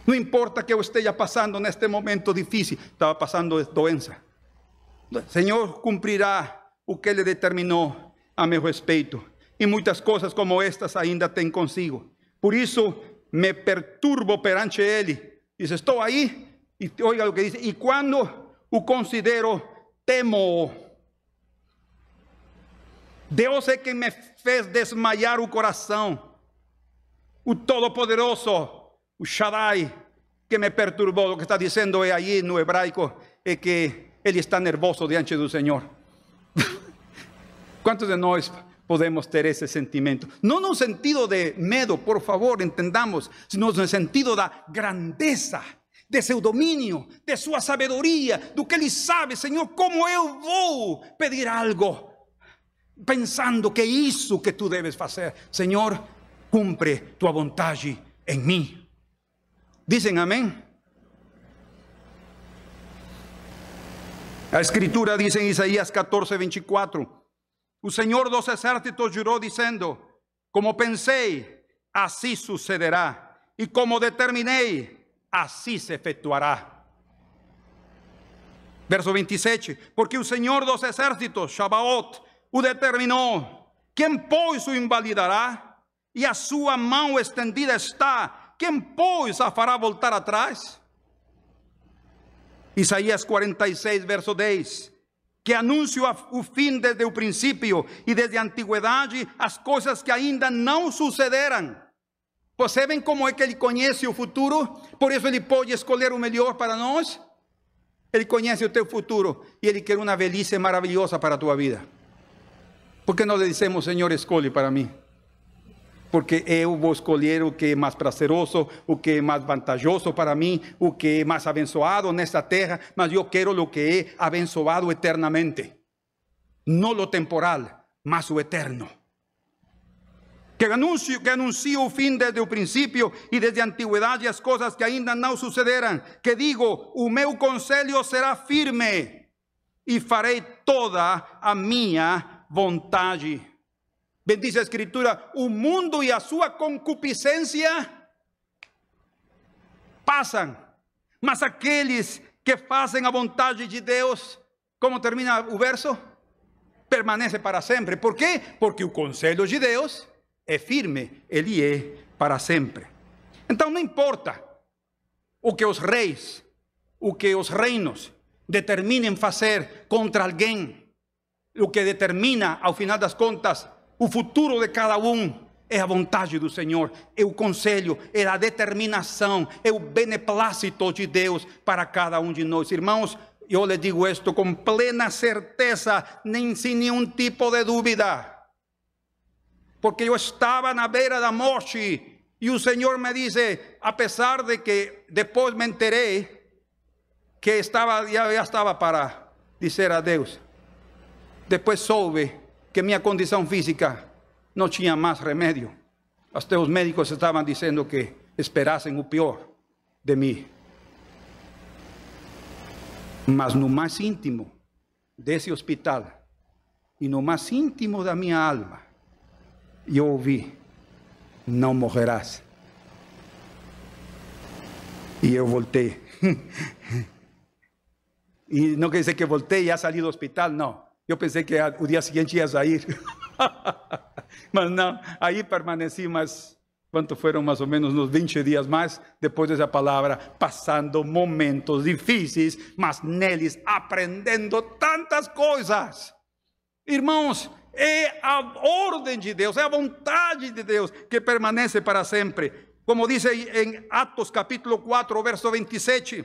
Não importa que eu esteja passando neste momento difícil, estava passando doença. O Senhor cumprirá o que Ele determinou a meu respeito. E muitas coisas como estas ainda tem consigo. Por isso me perturbo perante Ele. Diz: Estou aí. E oiga o que diz: E quando o considero, temo. Deus é quem me fez desmaiar o coração. O Todo-Poderoso o Shaddai, que me perturbou, lo que está diciendo ahí no hebraico es que él está nervoso diante do Senhor. ¿Cuántos de nós podemos ter esse sentimento? Não no sentido de medo, por favor, entendamos, sino no sentido da grandeza, de seu domínio, de sua sabedoria, do que ele sabe, Senhor, como eu vou pedir algo, pensando que é isso que tu deves fazer. Senhor, cumpre tua vontade em mim. Dicen amén. A escritura dice en Isaías 14, 24. El Señor dos ejércitos juró diciendo, como pensé, así sucederá. Y como determiné, así se efectuará. Verso 27. Porque o Senhor dos exércitos, Shabaot, o determinou. Quem, pois, o invalidará? E a sua mão estendida está. Quem, pois, a fará voltar atrás? Isaías 46, verso 10. Que anuncia o fim desde o princípio e desde a antiguidade as coisas que ainda não sucederam. Percebem como é que ele conhece o futuro? Por isso ele pode escolher o melhor para nós? Ele conhece o teu futuro e ele quer uma velhice maravilhosa para a tua vida. Por que não lhe dizemos, Senhor, escolhe para mim? Porque eu vou escolher o que é mais prazeroso, o que é mais vantajoso para mim, o que é mais abençoado nesta terra, mas eu quero o que é abençoado eternamente. Não o temporal, mas o eterno. Que anuncio, que anuncio o desde o princípio e desde a antiguidade as coisas que ainda não sucederam. Que digo, o meu conselho será firme e farei toda a minha vontade. Bendice a Escritura: o mundo e a sua concupiscência passam, mas aqueles que fazem a vontade de Deus, como termina o verso? Permanece para sempre. Por quê? Porque o conselho de Deus é firme, ele é para sempre. Então não importa o que os reis, o que os reinos determinem fazer contra alguém, o que determina, ao final das contas, o futuro de cada um é a vontade do Senhor, é o conselho, é a determinação, é o beneplácito de Deus para cada um de nós. Irmãos, eu lhe digo isto com plena certeza, nem sem nenhum tipo de dúvida porque eu estava na beira da morte e o Senhor me disse, apesar de que depois me enterei que estava já, já estava para dizer adeus. Depois soube que minha condição física não tinha mais remédio. Até os médicos estavam dizendo que esperassem o pior de mim. Mas no mais íntimo desse hospital e no mais íntimo da minha alma, eu ouvi: Não morrerás. E eu voltei. e não quer dizer que voltei e já saí do hospital, não. Eu pensei que o dia seguinte ia sair. Mas não, aí permaneci mais, quanto foram mais ou menos uns 20 dias mais, depois dessa palavra, passando momentos difíceis, mas neles aprendendo tantas coisas. Irmãos, é a ordem de Deus, é a vontade de Deus que permanece para sempre. Como diz em Atos capítulo 4, verso 27.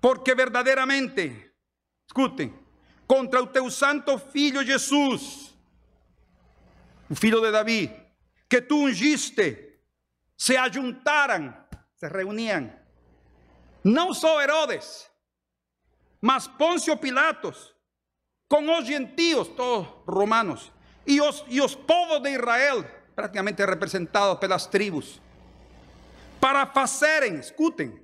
Porque verdadeiramente, escutem, contra o teu santo filho Jesus, o filho de Davi, que tu ungiste, se ajuntaram, se reuniam, não só Herodes, mas Pôncio Pilatos, com os gentios, todos romanos, e os, e os povos de Israel, praticamente representados pelas tribos, para fazerem, escutem,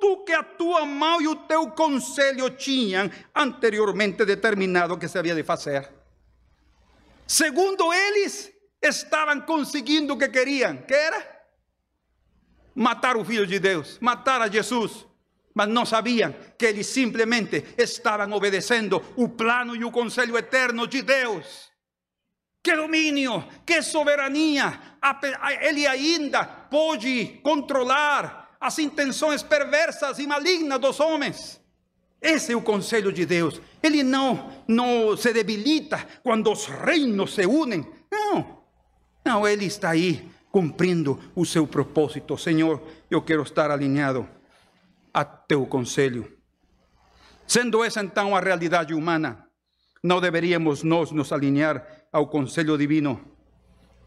tudo que a tua mão e o teu conselho tinham anteriormente determinado que se havia de fazer. Segundo eles, estavam conseguindo o que queriam, que era matar o filho de Deus, matar a Jesus mas não sabiam que eles simplesmente estavam obedecendo o plano e o conselho eterno de Deus. Que domínio, que soberania! Ele ainda pode controlar as intenções perversas e malignas dos homens. Esse é o conselho de Deus. Ele não, não se debilita quando os reinos se unem. Não, não, ele está aí cumprindo o seu propósito. Senhor, eu quero estar alinhado a teu conselho. Sendo essa então a realidade humana, não deveríamos nós nos alinhar ao conselho divino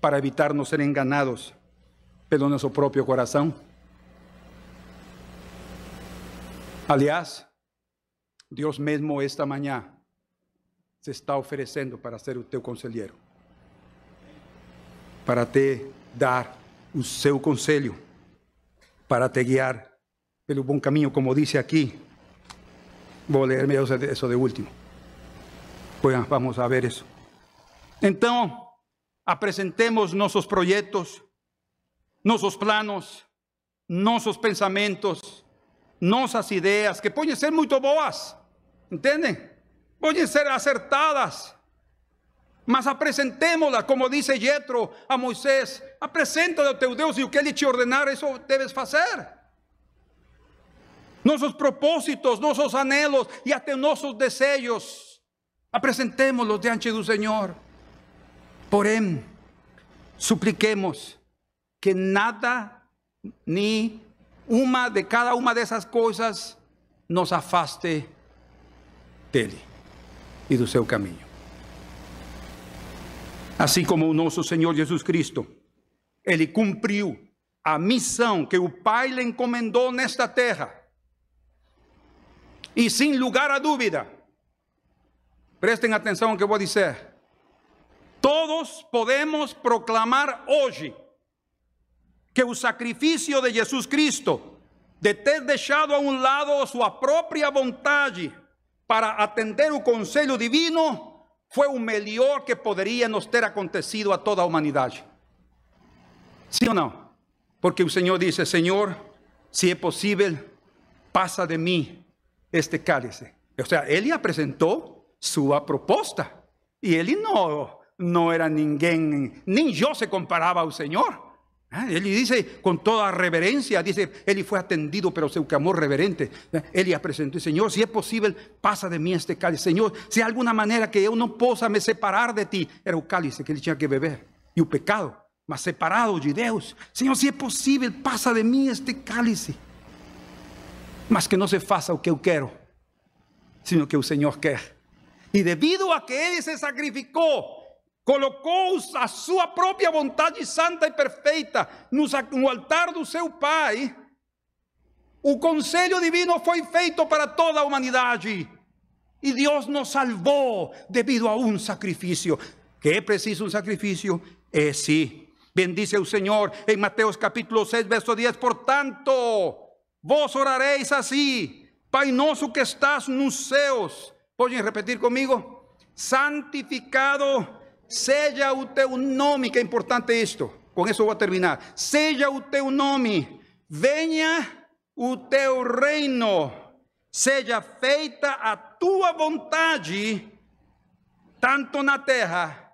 para evitar não ser enganados pelo nosso próprio coração? Aliás, Deus mesmo esta manhã se está oferecendo para ser o teu conselheiro, para te dar o seu conselho, para te guiar pelo bom caminho, como dice aqui. Vou ler isso de último. Pues vamos a ver isso. Então, apresentemos nossos projetos, nossos planos, nossos pensamentos, nossas ideias, que podem ser muito boas, entendem? Podem ser acertadas, mas apresentemos-la, como disse Jetro a Moisés: apresenta ao teu Deus e o que ele te ordenar, isso deves fazer. Nossos propósitos, nossos anhelos e até nossos desejos, apresentemos-los diante do Senhor. Porém, supliquemos que nada, ni uma de cada uma dessas coisas, nos afaste dele e do seu caminho. Assim como o nosso Senhor Jesus Cristo, ele cumpriu a missão que o Pai lhe encomendou nesta terra. E sem lugar a dúvida, prestem atenção ao que vou dizer. Todos podemos proclamar hoje que o sacrifício de Jesus Cristo, de ter deixado a um lado a sua própria vontade para atender o conselho divino, foi o melhor que poderia nos ter acontecido a toda a humanidade. Sim ou não? Porque o Senhor disse: Senhor, se é possível, passa de mim este cálice. Ou seja, ele apresentou sua proposta. E ele não não era ninguém, nem eu se comparava ao Senhor. Ele disse com toda a reverência, disse, ele foi atendido pelo seu clamor reverente. Ele apresentou, Senhor, se é possível, passa de mim este cálice. Senhor, se há alguma maneira que eu não possa me separar de ti, era o cálice que ele tinha que beber. E o pecado, mas separado de Deus. Senhor, se é possível, passa de mim este cálice. Mas que não se faça o que eu quero, sino que o Senhor quer. E devido a que ele se sacrificou, colocou a sua própria vontade santa e perfeita no altar do seu Pai, o conselho divino foi feito para toda a humanidade. E Deus nos salvou devido a um sacrifício. Que é preciso um sacrifício? É sim. Bendice o Senhor em Mateus capítulo 6, verso 10. Portanto, vos orareis assim: Pai nosso que estás nos céus. Podem repetir comigo? Santificado Seja o teu nome, que é importante isto. Com isso vou terminar. Seja o teu nome, venha o teu reino, seja feita a tua vontade, tanto na terra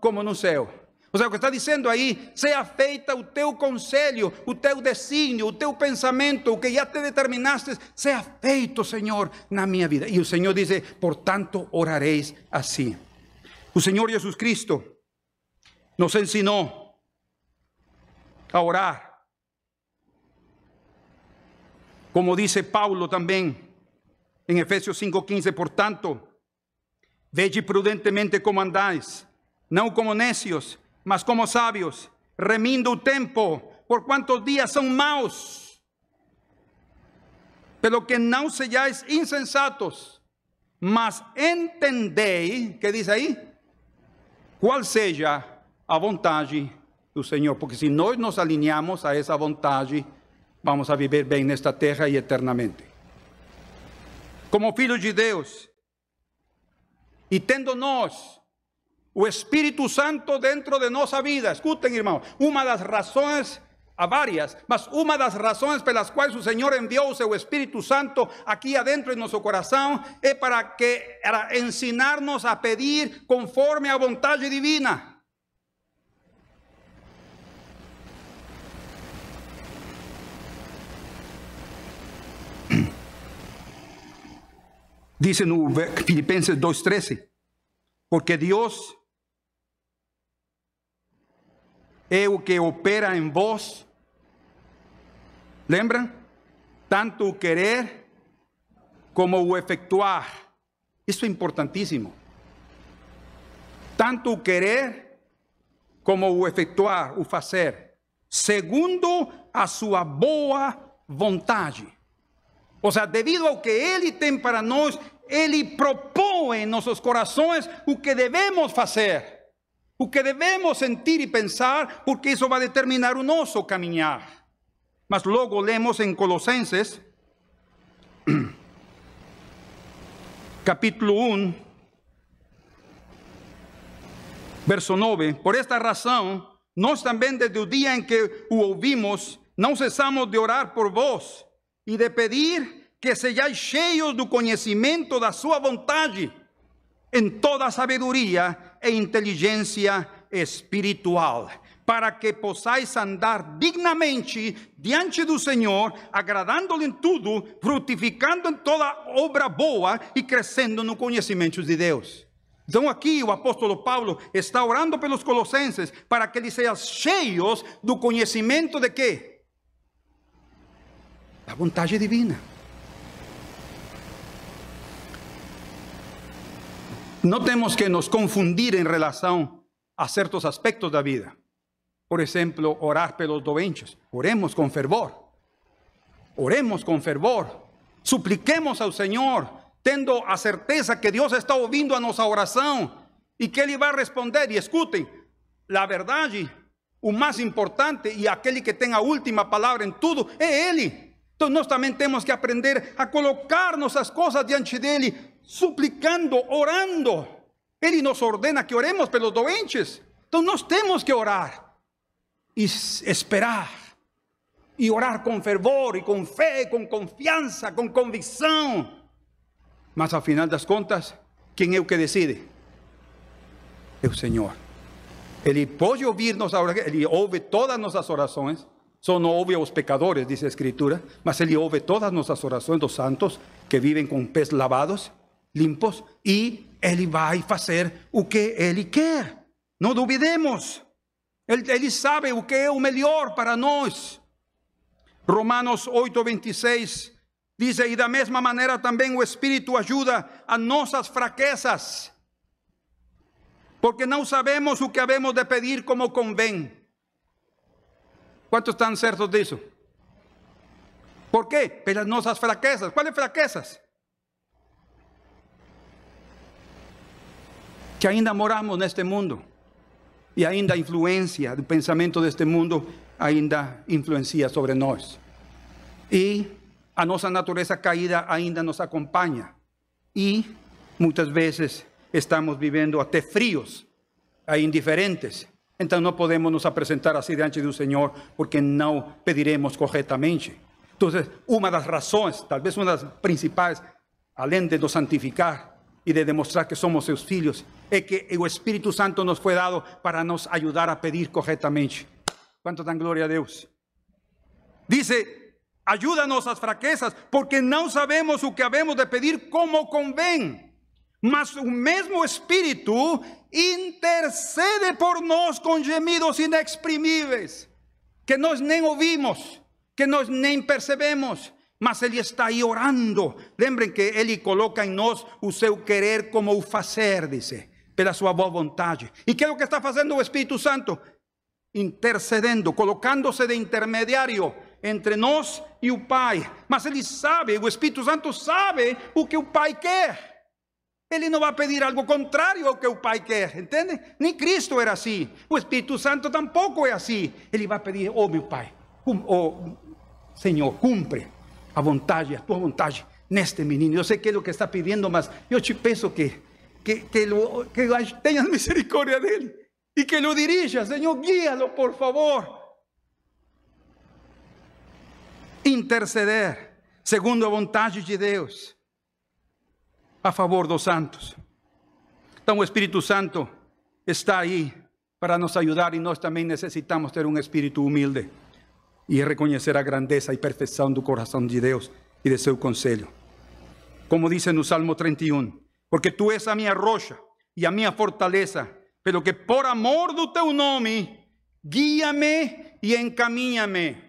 como no céu. Ou seja, o que está dizendo aí, seja feita o teu conselho, o teu desígnio, o teu pensamento, o que já te determinaste, seja feito, Senhor, na minha vida. E o Senhor diz, portanto, orareis assim. O Senhor Jesus Cristo nos ensinou a orar. Como dice Paulo também em Efésios 5:15, portanto, vede prudentemente como andais, não como necios, mas como sábios, remindo o tempo, por quantos dias são maus. Pelo que não sejais insensatos, mas entendei, que diz aí? Qual seja a vontade do Senhor, porque se nós nos alinhamos a essa vontade, vamos a viver bem nesta terra e eternamente. Como filhos de Deus, e tendo nós o Espírito Santo dentro de nossa vida, escutem, irmão, uma das razões a várias, mas uma das razões pelas quais o Senhor enviou o seu Espírito Santo aqui adentro em nosso coração é para que para ensinar-nos a pedir conforme a vontade divina. Diz no Filipenses 2:13, porque Deus é o que opera em vós. Lembram? Tanto o querer como o efetuar. Isso é importantíssimo. Tanto o querer como o efetuar, o fazer, segundo a sua boa vontade. Ou seja, devido ao que Ele tem para nós, Ele propõe em nossos corações o que devemos fazer o que devemos sentir e pensar, porque isso vai determinar o nosso caminhar. Mas logo lemos em Colossenses, capítulo 1, verso 9: Por esta razão, nós também, desde o dia em que o ouvimos, não cessamos de orar por vós e de pedir que sejais cheios do conhecimento da sua vontade, em toda sabedoria e inteligência espiritual, para que possais andar dignamente diante do Senhor, agradando-lhe em tudo, frutificando em toda obra boa e crescendo no conhecimento de Deus. Então aqui o apóstolo Paulo está orando pelos colossenses para que eles sejam cheios do conhecimento de quê? Da vontade divina. Não temos que nos confundir em relação a certos aspectos da vida. Por exemplo, orar pelos doentes. Oremos com fervor. Oremos com fervor. Supliquemos ao Senhor tendo a certeza que Deus está ouvindo a nossa oração e que Ele vai responder. E escutem, a verdade, o mais importante e aquele que tem a última palavra em tudo é Ele. Então nós também que aprender a colocar nossas coisas diante dele, suplicando, orando. Ele nos ordena que oremos pelos doentes. Então nós temos que orar e esperar. E orar com fervor, e com fé, com confiança, com convicção. Mas ao final das contas, quem é o que decide? É o Senhor. Ele pode ouvir nossa oração, ele ouve todas nossas orações, só não ouve aos pecadores, diz a Escritura, mas ele ouve todas nossas orações dos santos que vivem com pés lavados, limpos, e ele vai fazer o que ele quer. Não duvidemos. Ele sabe o que é o melhor para nós. Romanos 8, 26 Dice, y da mesma maneira também o Espírito ajuda a nossas fraquezas, porque não sabemos o que havemos de pedir como convém. Quantos estão certos disso? Por quê? Pelas nossas fraquezas. Quais fraquezas? Que ainda moramos neste mundo e ainda a influência do pensamento deste mundo ainda influencia sobre nós. E a nossa natureza caída ainda nos acompanha e muitas vezes estamos vivendo até frios, indiferentes. Então não podemos nos apresentar assim diante do Senhor porque não pediremos corretamente. Então, uma das razões, talvez uma das principais, além de nos santificar e de demonstrar que somos seus filhos, é que o Espírito Santo nos foi dado para nos ajudar a pedir corretamente. Quanto dan glória a Deus? Dice Ayúdanos a fraquezas, porque não sabemos o que havemos de pedir como convém. Mas o mesmo Espírito intercede por nós com gemidos inexprimíveis, que nós nem ouvimos, que nós nem percebemos, mas Ele está aí orando. Lembrem que Ele coloca em nós o seu querer como o fazer, dice, pela sua boa vontade. E que é o que está fazendo o Espírito Santo? Intercedendo, colocando-se de intermediário entre nós e o Pai. Mas ele sabe, o Espírito Santo sabe o que o Pai quer. Ele não vai pedir algo contrário ao que o Pai quer, entende? Nem Cristo era assim. O Espírito Santo tampouco é assim. Ele vai pedir, oh meu Pai, oh Senhor, cumpre a vontade, a tua vontade neste menino. Eu sei que é o que está pedindo, mas eu te peço que, que, que, lo, que tenhas misericórdia dele e que lo dirija, Senhor, guíalo, por favor interceder segundo a vontade de Deus a favor dos santos. Então o Espírito Santo está aí para nos ajudar e nós também necessitamos ter um espírito humilde e reconhecer a grandeza e perfeição do coração de Deus e de seu conselho. Como diz no Salmo 31, porque tu és a minha rocha e a minha fortaleza, pelo que por amor do teu nome, guia-me e encaminha-me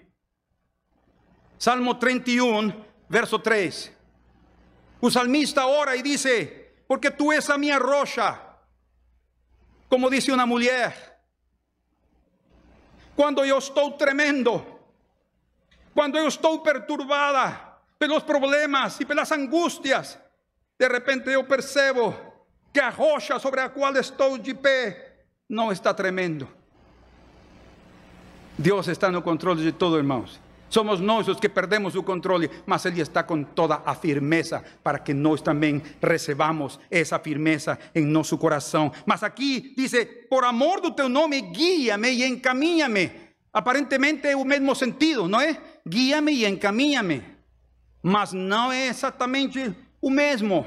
Salmo 31, verso 3. O salmista ora e dice, porque tú és a minha rocha, como dice una mulher. Quando eu estou tremendo, quando eu estou perturbada pelos problemas e pelas angústias, de repente eu percebo que a rocha sobre a qual estou de pé não está tremendo. Deus está no controle de todo, irmãos. Somos nós os que perdemos o controle, mas Ele está com toda a firmeza para que nós também recebamos essa firmeza em nosso coração. Mas aqui diz: por amor do teu nome, guia-me e encaminha-me. Aparentemente é o mesmo sentido, não é? Guia-me e encaminha-me. mas não é exatamente o mesmo.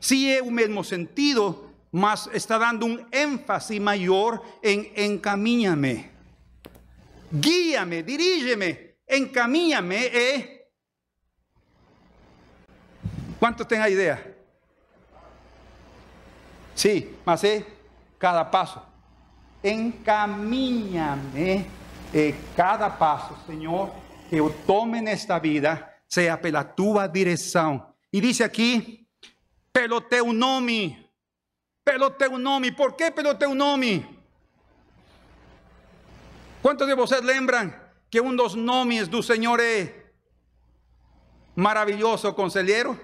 Sí é o mesmo sentido, mas está dando um ênfase maior em encaminha-me. Guía-me, dirígeme, encaminha-me é. Quanto tem a? Sim, mas é cada passo. Encaminha-me é cada passo, Senhor, que eu tome nesta vida, seja pela tua direção. E diz aqui, pelo teu nome. Pelo teu nome. Por que pelo teu nome? Quantos de vocês lembram que um dos nomes do Senhor é maravilhoso conselheiro?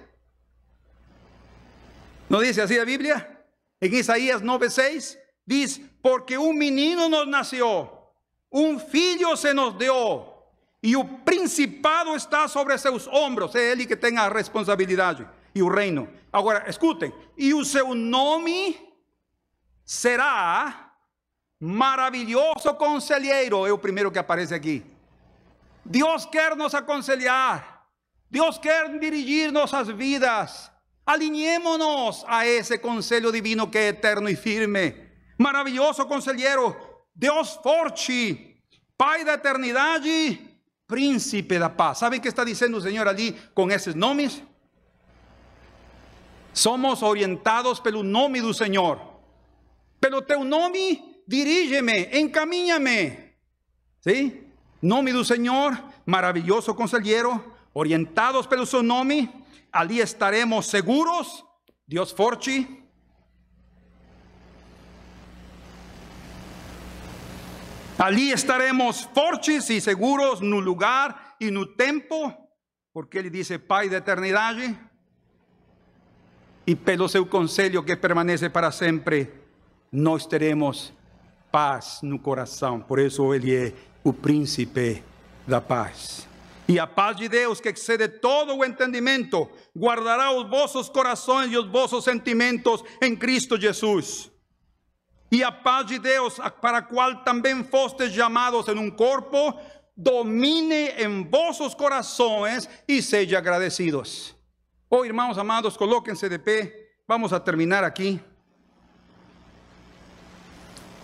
¿No dice así la Biblia? En Isaías 9:6 dice, porque un menino nos nació, un filho se nos dio, e o principado está sobre seus ombros, é ele que tem a responsabilidade e o reino. Agora, escutem, e o seu nome será maravilhoso conselheiro, é o primeiro que aparece aqui. Deus quer nos aconselhar, Deus quer dirigir nossas vidas. Alinhémonos a esse conselho divino que é eterno e firme. Maravilhoso conselheiro, Deus forte, Pai da eternidade, príncipe da paz. ¿Sabe que está dizendo o Senhor ali com esses nomes? Somos orientados pelo nome do Senhor. Pelo teu nome, dirígeme, encaminha-me. ¿Sí? Nome do Senhor, maravilhoso conselheiro, orientados pelo seu nome, ali estaremos seguros. Deus forte. Ali estaremos fortes e seguros no lugar e no tempo, porque ele diz Pai da eternidade, e pelo seu conselho que permanece para sempre, nós teremos paz no coração. Por isso ele é o príncipe da paz. E a paz de Deus, que excede todo o entendimento, guardará os vossos corações e os vossos sentimentos em Cristo Jesus. E a paz de Deus, para a qual também fostes chamados em um corpo, domine em vossos corações e sejam agradecidos. Oh, irmãos amados, colóquense de pé. Vamos a terminar aqui.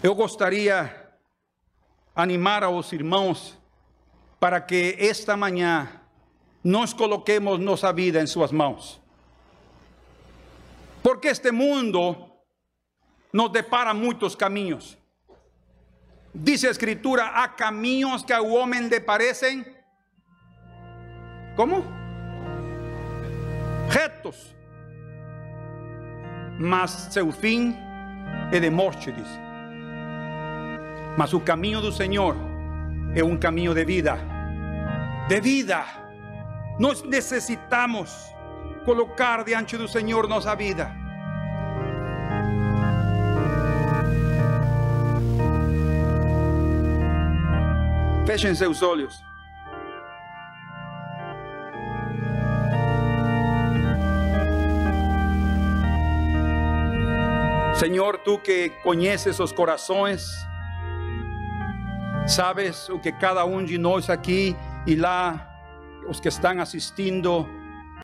Eu gostaria animar aos irmãos para que esta manhã nós coloquemos nossa vida em suas mãos. Porque este mundo nos depara muitos caminhos. Dice a escritura, há caminhos que ao homem lhe parecem como retos, mas seu fim é de morte, diz. Mas o caminho do Senhor é um caminho de vida, de vida. Nós necessitamos colocar diante do Senhor nossa vida. Fechem seus olhos. Senhor, tu que conheces os corações, sabes o que cada um de nós aqui e lá, os que estão assistindo,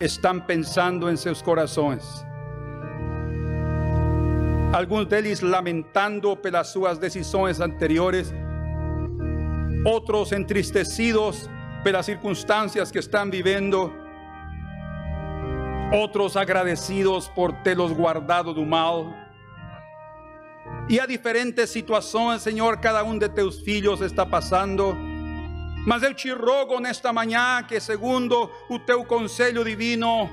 estão pensando em seus corações. Alguns deles lamentando pelas suas decisões anteriores otros entristecidos por las circunstancias que están viviendo, otros agradecidos por telos guardado do mal. E a diferentes situações, Senhor, cada um de teus filhos está passando. Mas eu te rogo nesta manhã que, segundo o teu conselho divino,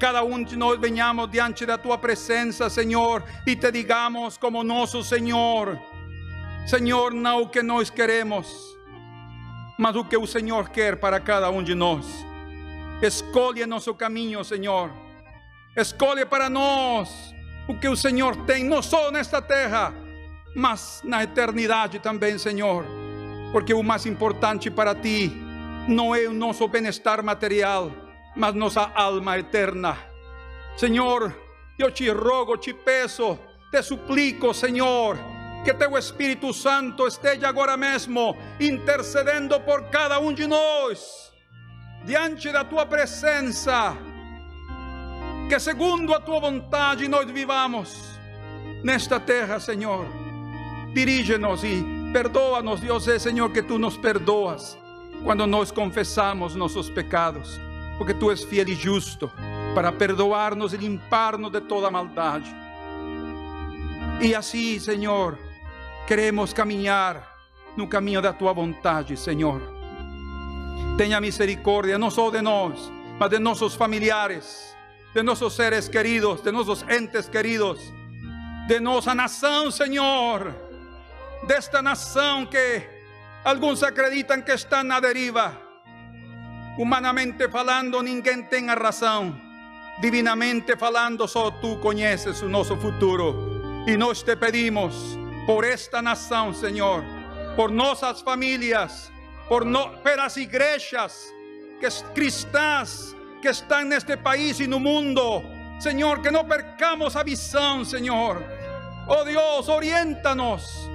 cada um de nós venhamos diante da tua presença, Senhor, e te digamos como nosso Senhor: Senhor, não o que nós queremos, mas o que o Senhor quer para cada um de nós. Escolhe nosso caminho, Senhor. Escolhe para nós o que o Senhor tem, não só nesta terra, mas na eternidade também, Senhor. Porque o mais importante para ti não é o nosso bem-estar material, mas nossa alma eterna. Senhor, eu te rogo, te peço, te suplico, Senhor, que teu Espírito Santo esteja agora mesmo intercedendo por cada um de nós. diante da tua presença, que segundo a tua vontade nós vivamos nesta terra, Senhor. Dirige-nos e perdoa-nos, Deus é, Senhor, que tu nos perdoas quando nós confessamos nossos pecados, porque tu és fiel e justo para perdoar-nos e limpar-nos de toda maldade. E assim, Senhor, queremos caminhar no caminho da tua vontade, Senhor. Tenha misericórdia não só de nós, mas de nossos familiares, de nossos seres queridos, de nossos entes queridos, de nossa nação, Senhor, desta nação que alguns acreditam que está na deriva. Humanamente falando, ninguém tem a razão. Divinamente falando, só tu conheces o nosso futuro. E nós te pedimos por esta nação, Senhor, por nossas famílias, por no, pelas igrejas que cristãs que estão neste país e no mundo. Senhor, que não percamos a visão, Senhor. Oh Deus, orienta-nos.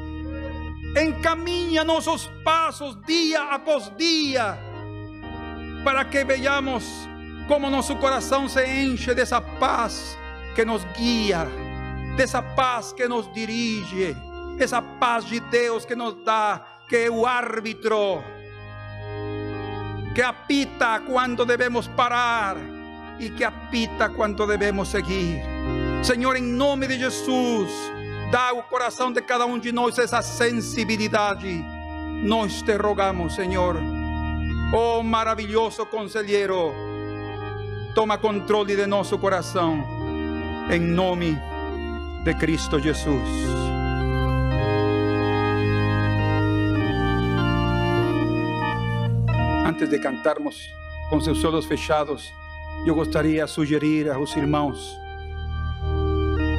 Encaminha nossos passos dia após dia, para que vejamos como nosso coração se enche dessa paz que nos guia, dessa paz que nos dirige, essa paz de Deus que nos dá, que é o árbitro que apita cuando debemos parar y que apita cuando debemos seguir. Senhor, em nome de Jesus, dá o coração de cada um de nós essa sensibilidade. Nós te rogamos, Senhor. Oh maravilhoso conselheiro, toma controle de nosso coração, em nome de Cristo Jesus. Antes de cantarmos com seus olhos fechados, eu gostaria de sugerir aos irmãos.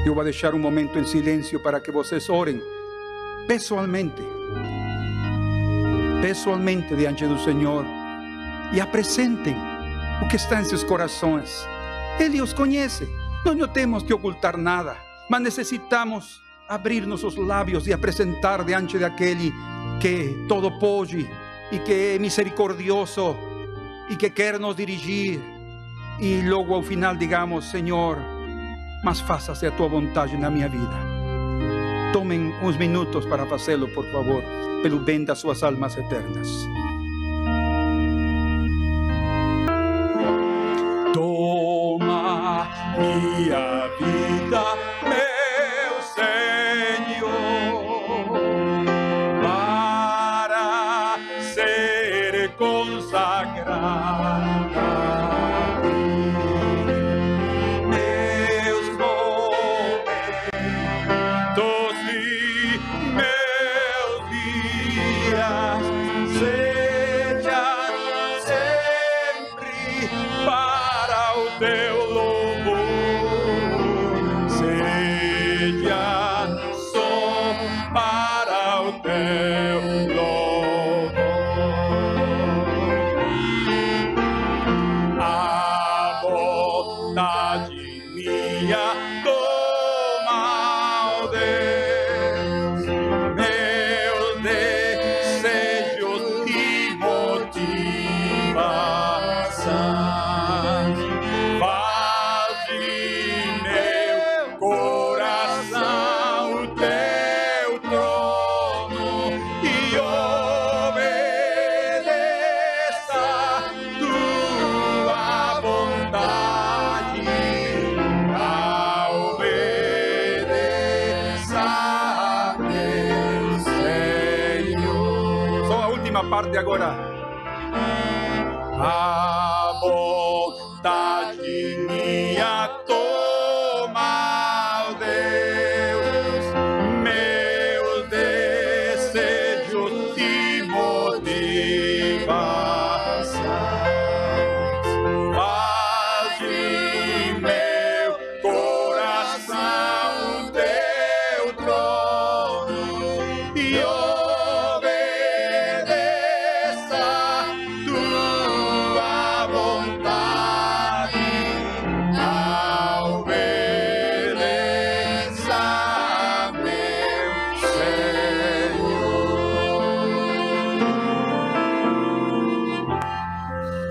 Eu vou deixar um momento em silêncio para que vocês orem pessoalmente, pessoalmente diante do Senhor e apresentem o que está em seus corações. Ele os conhece. Não temos que ocultar nada, mas necessitamos abrir nossos lábios e apresentar diante daquele que todo pode y que es misericordioso y que quiere nos dirigir. Y luego al final digamos, Señor, más fácil a tu voluntad en la mi vida. Tomen unos minutos para hacerlo, por favor, pero bem sus almas eternas. Toma mi vida. Parte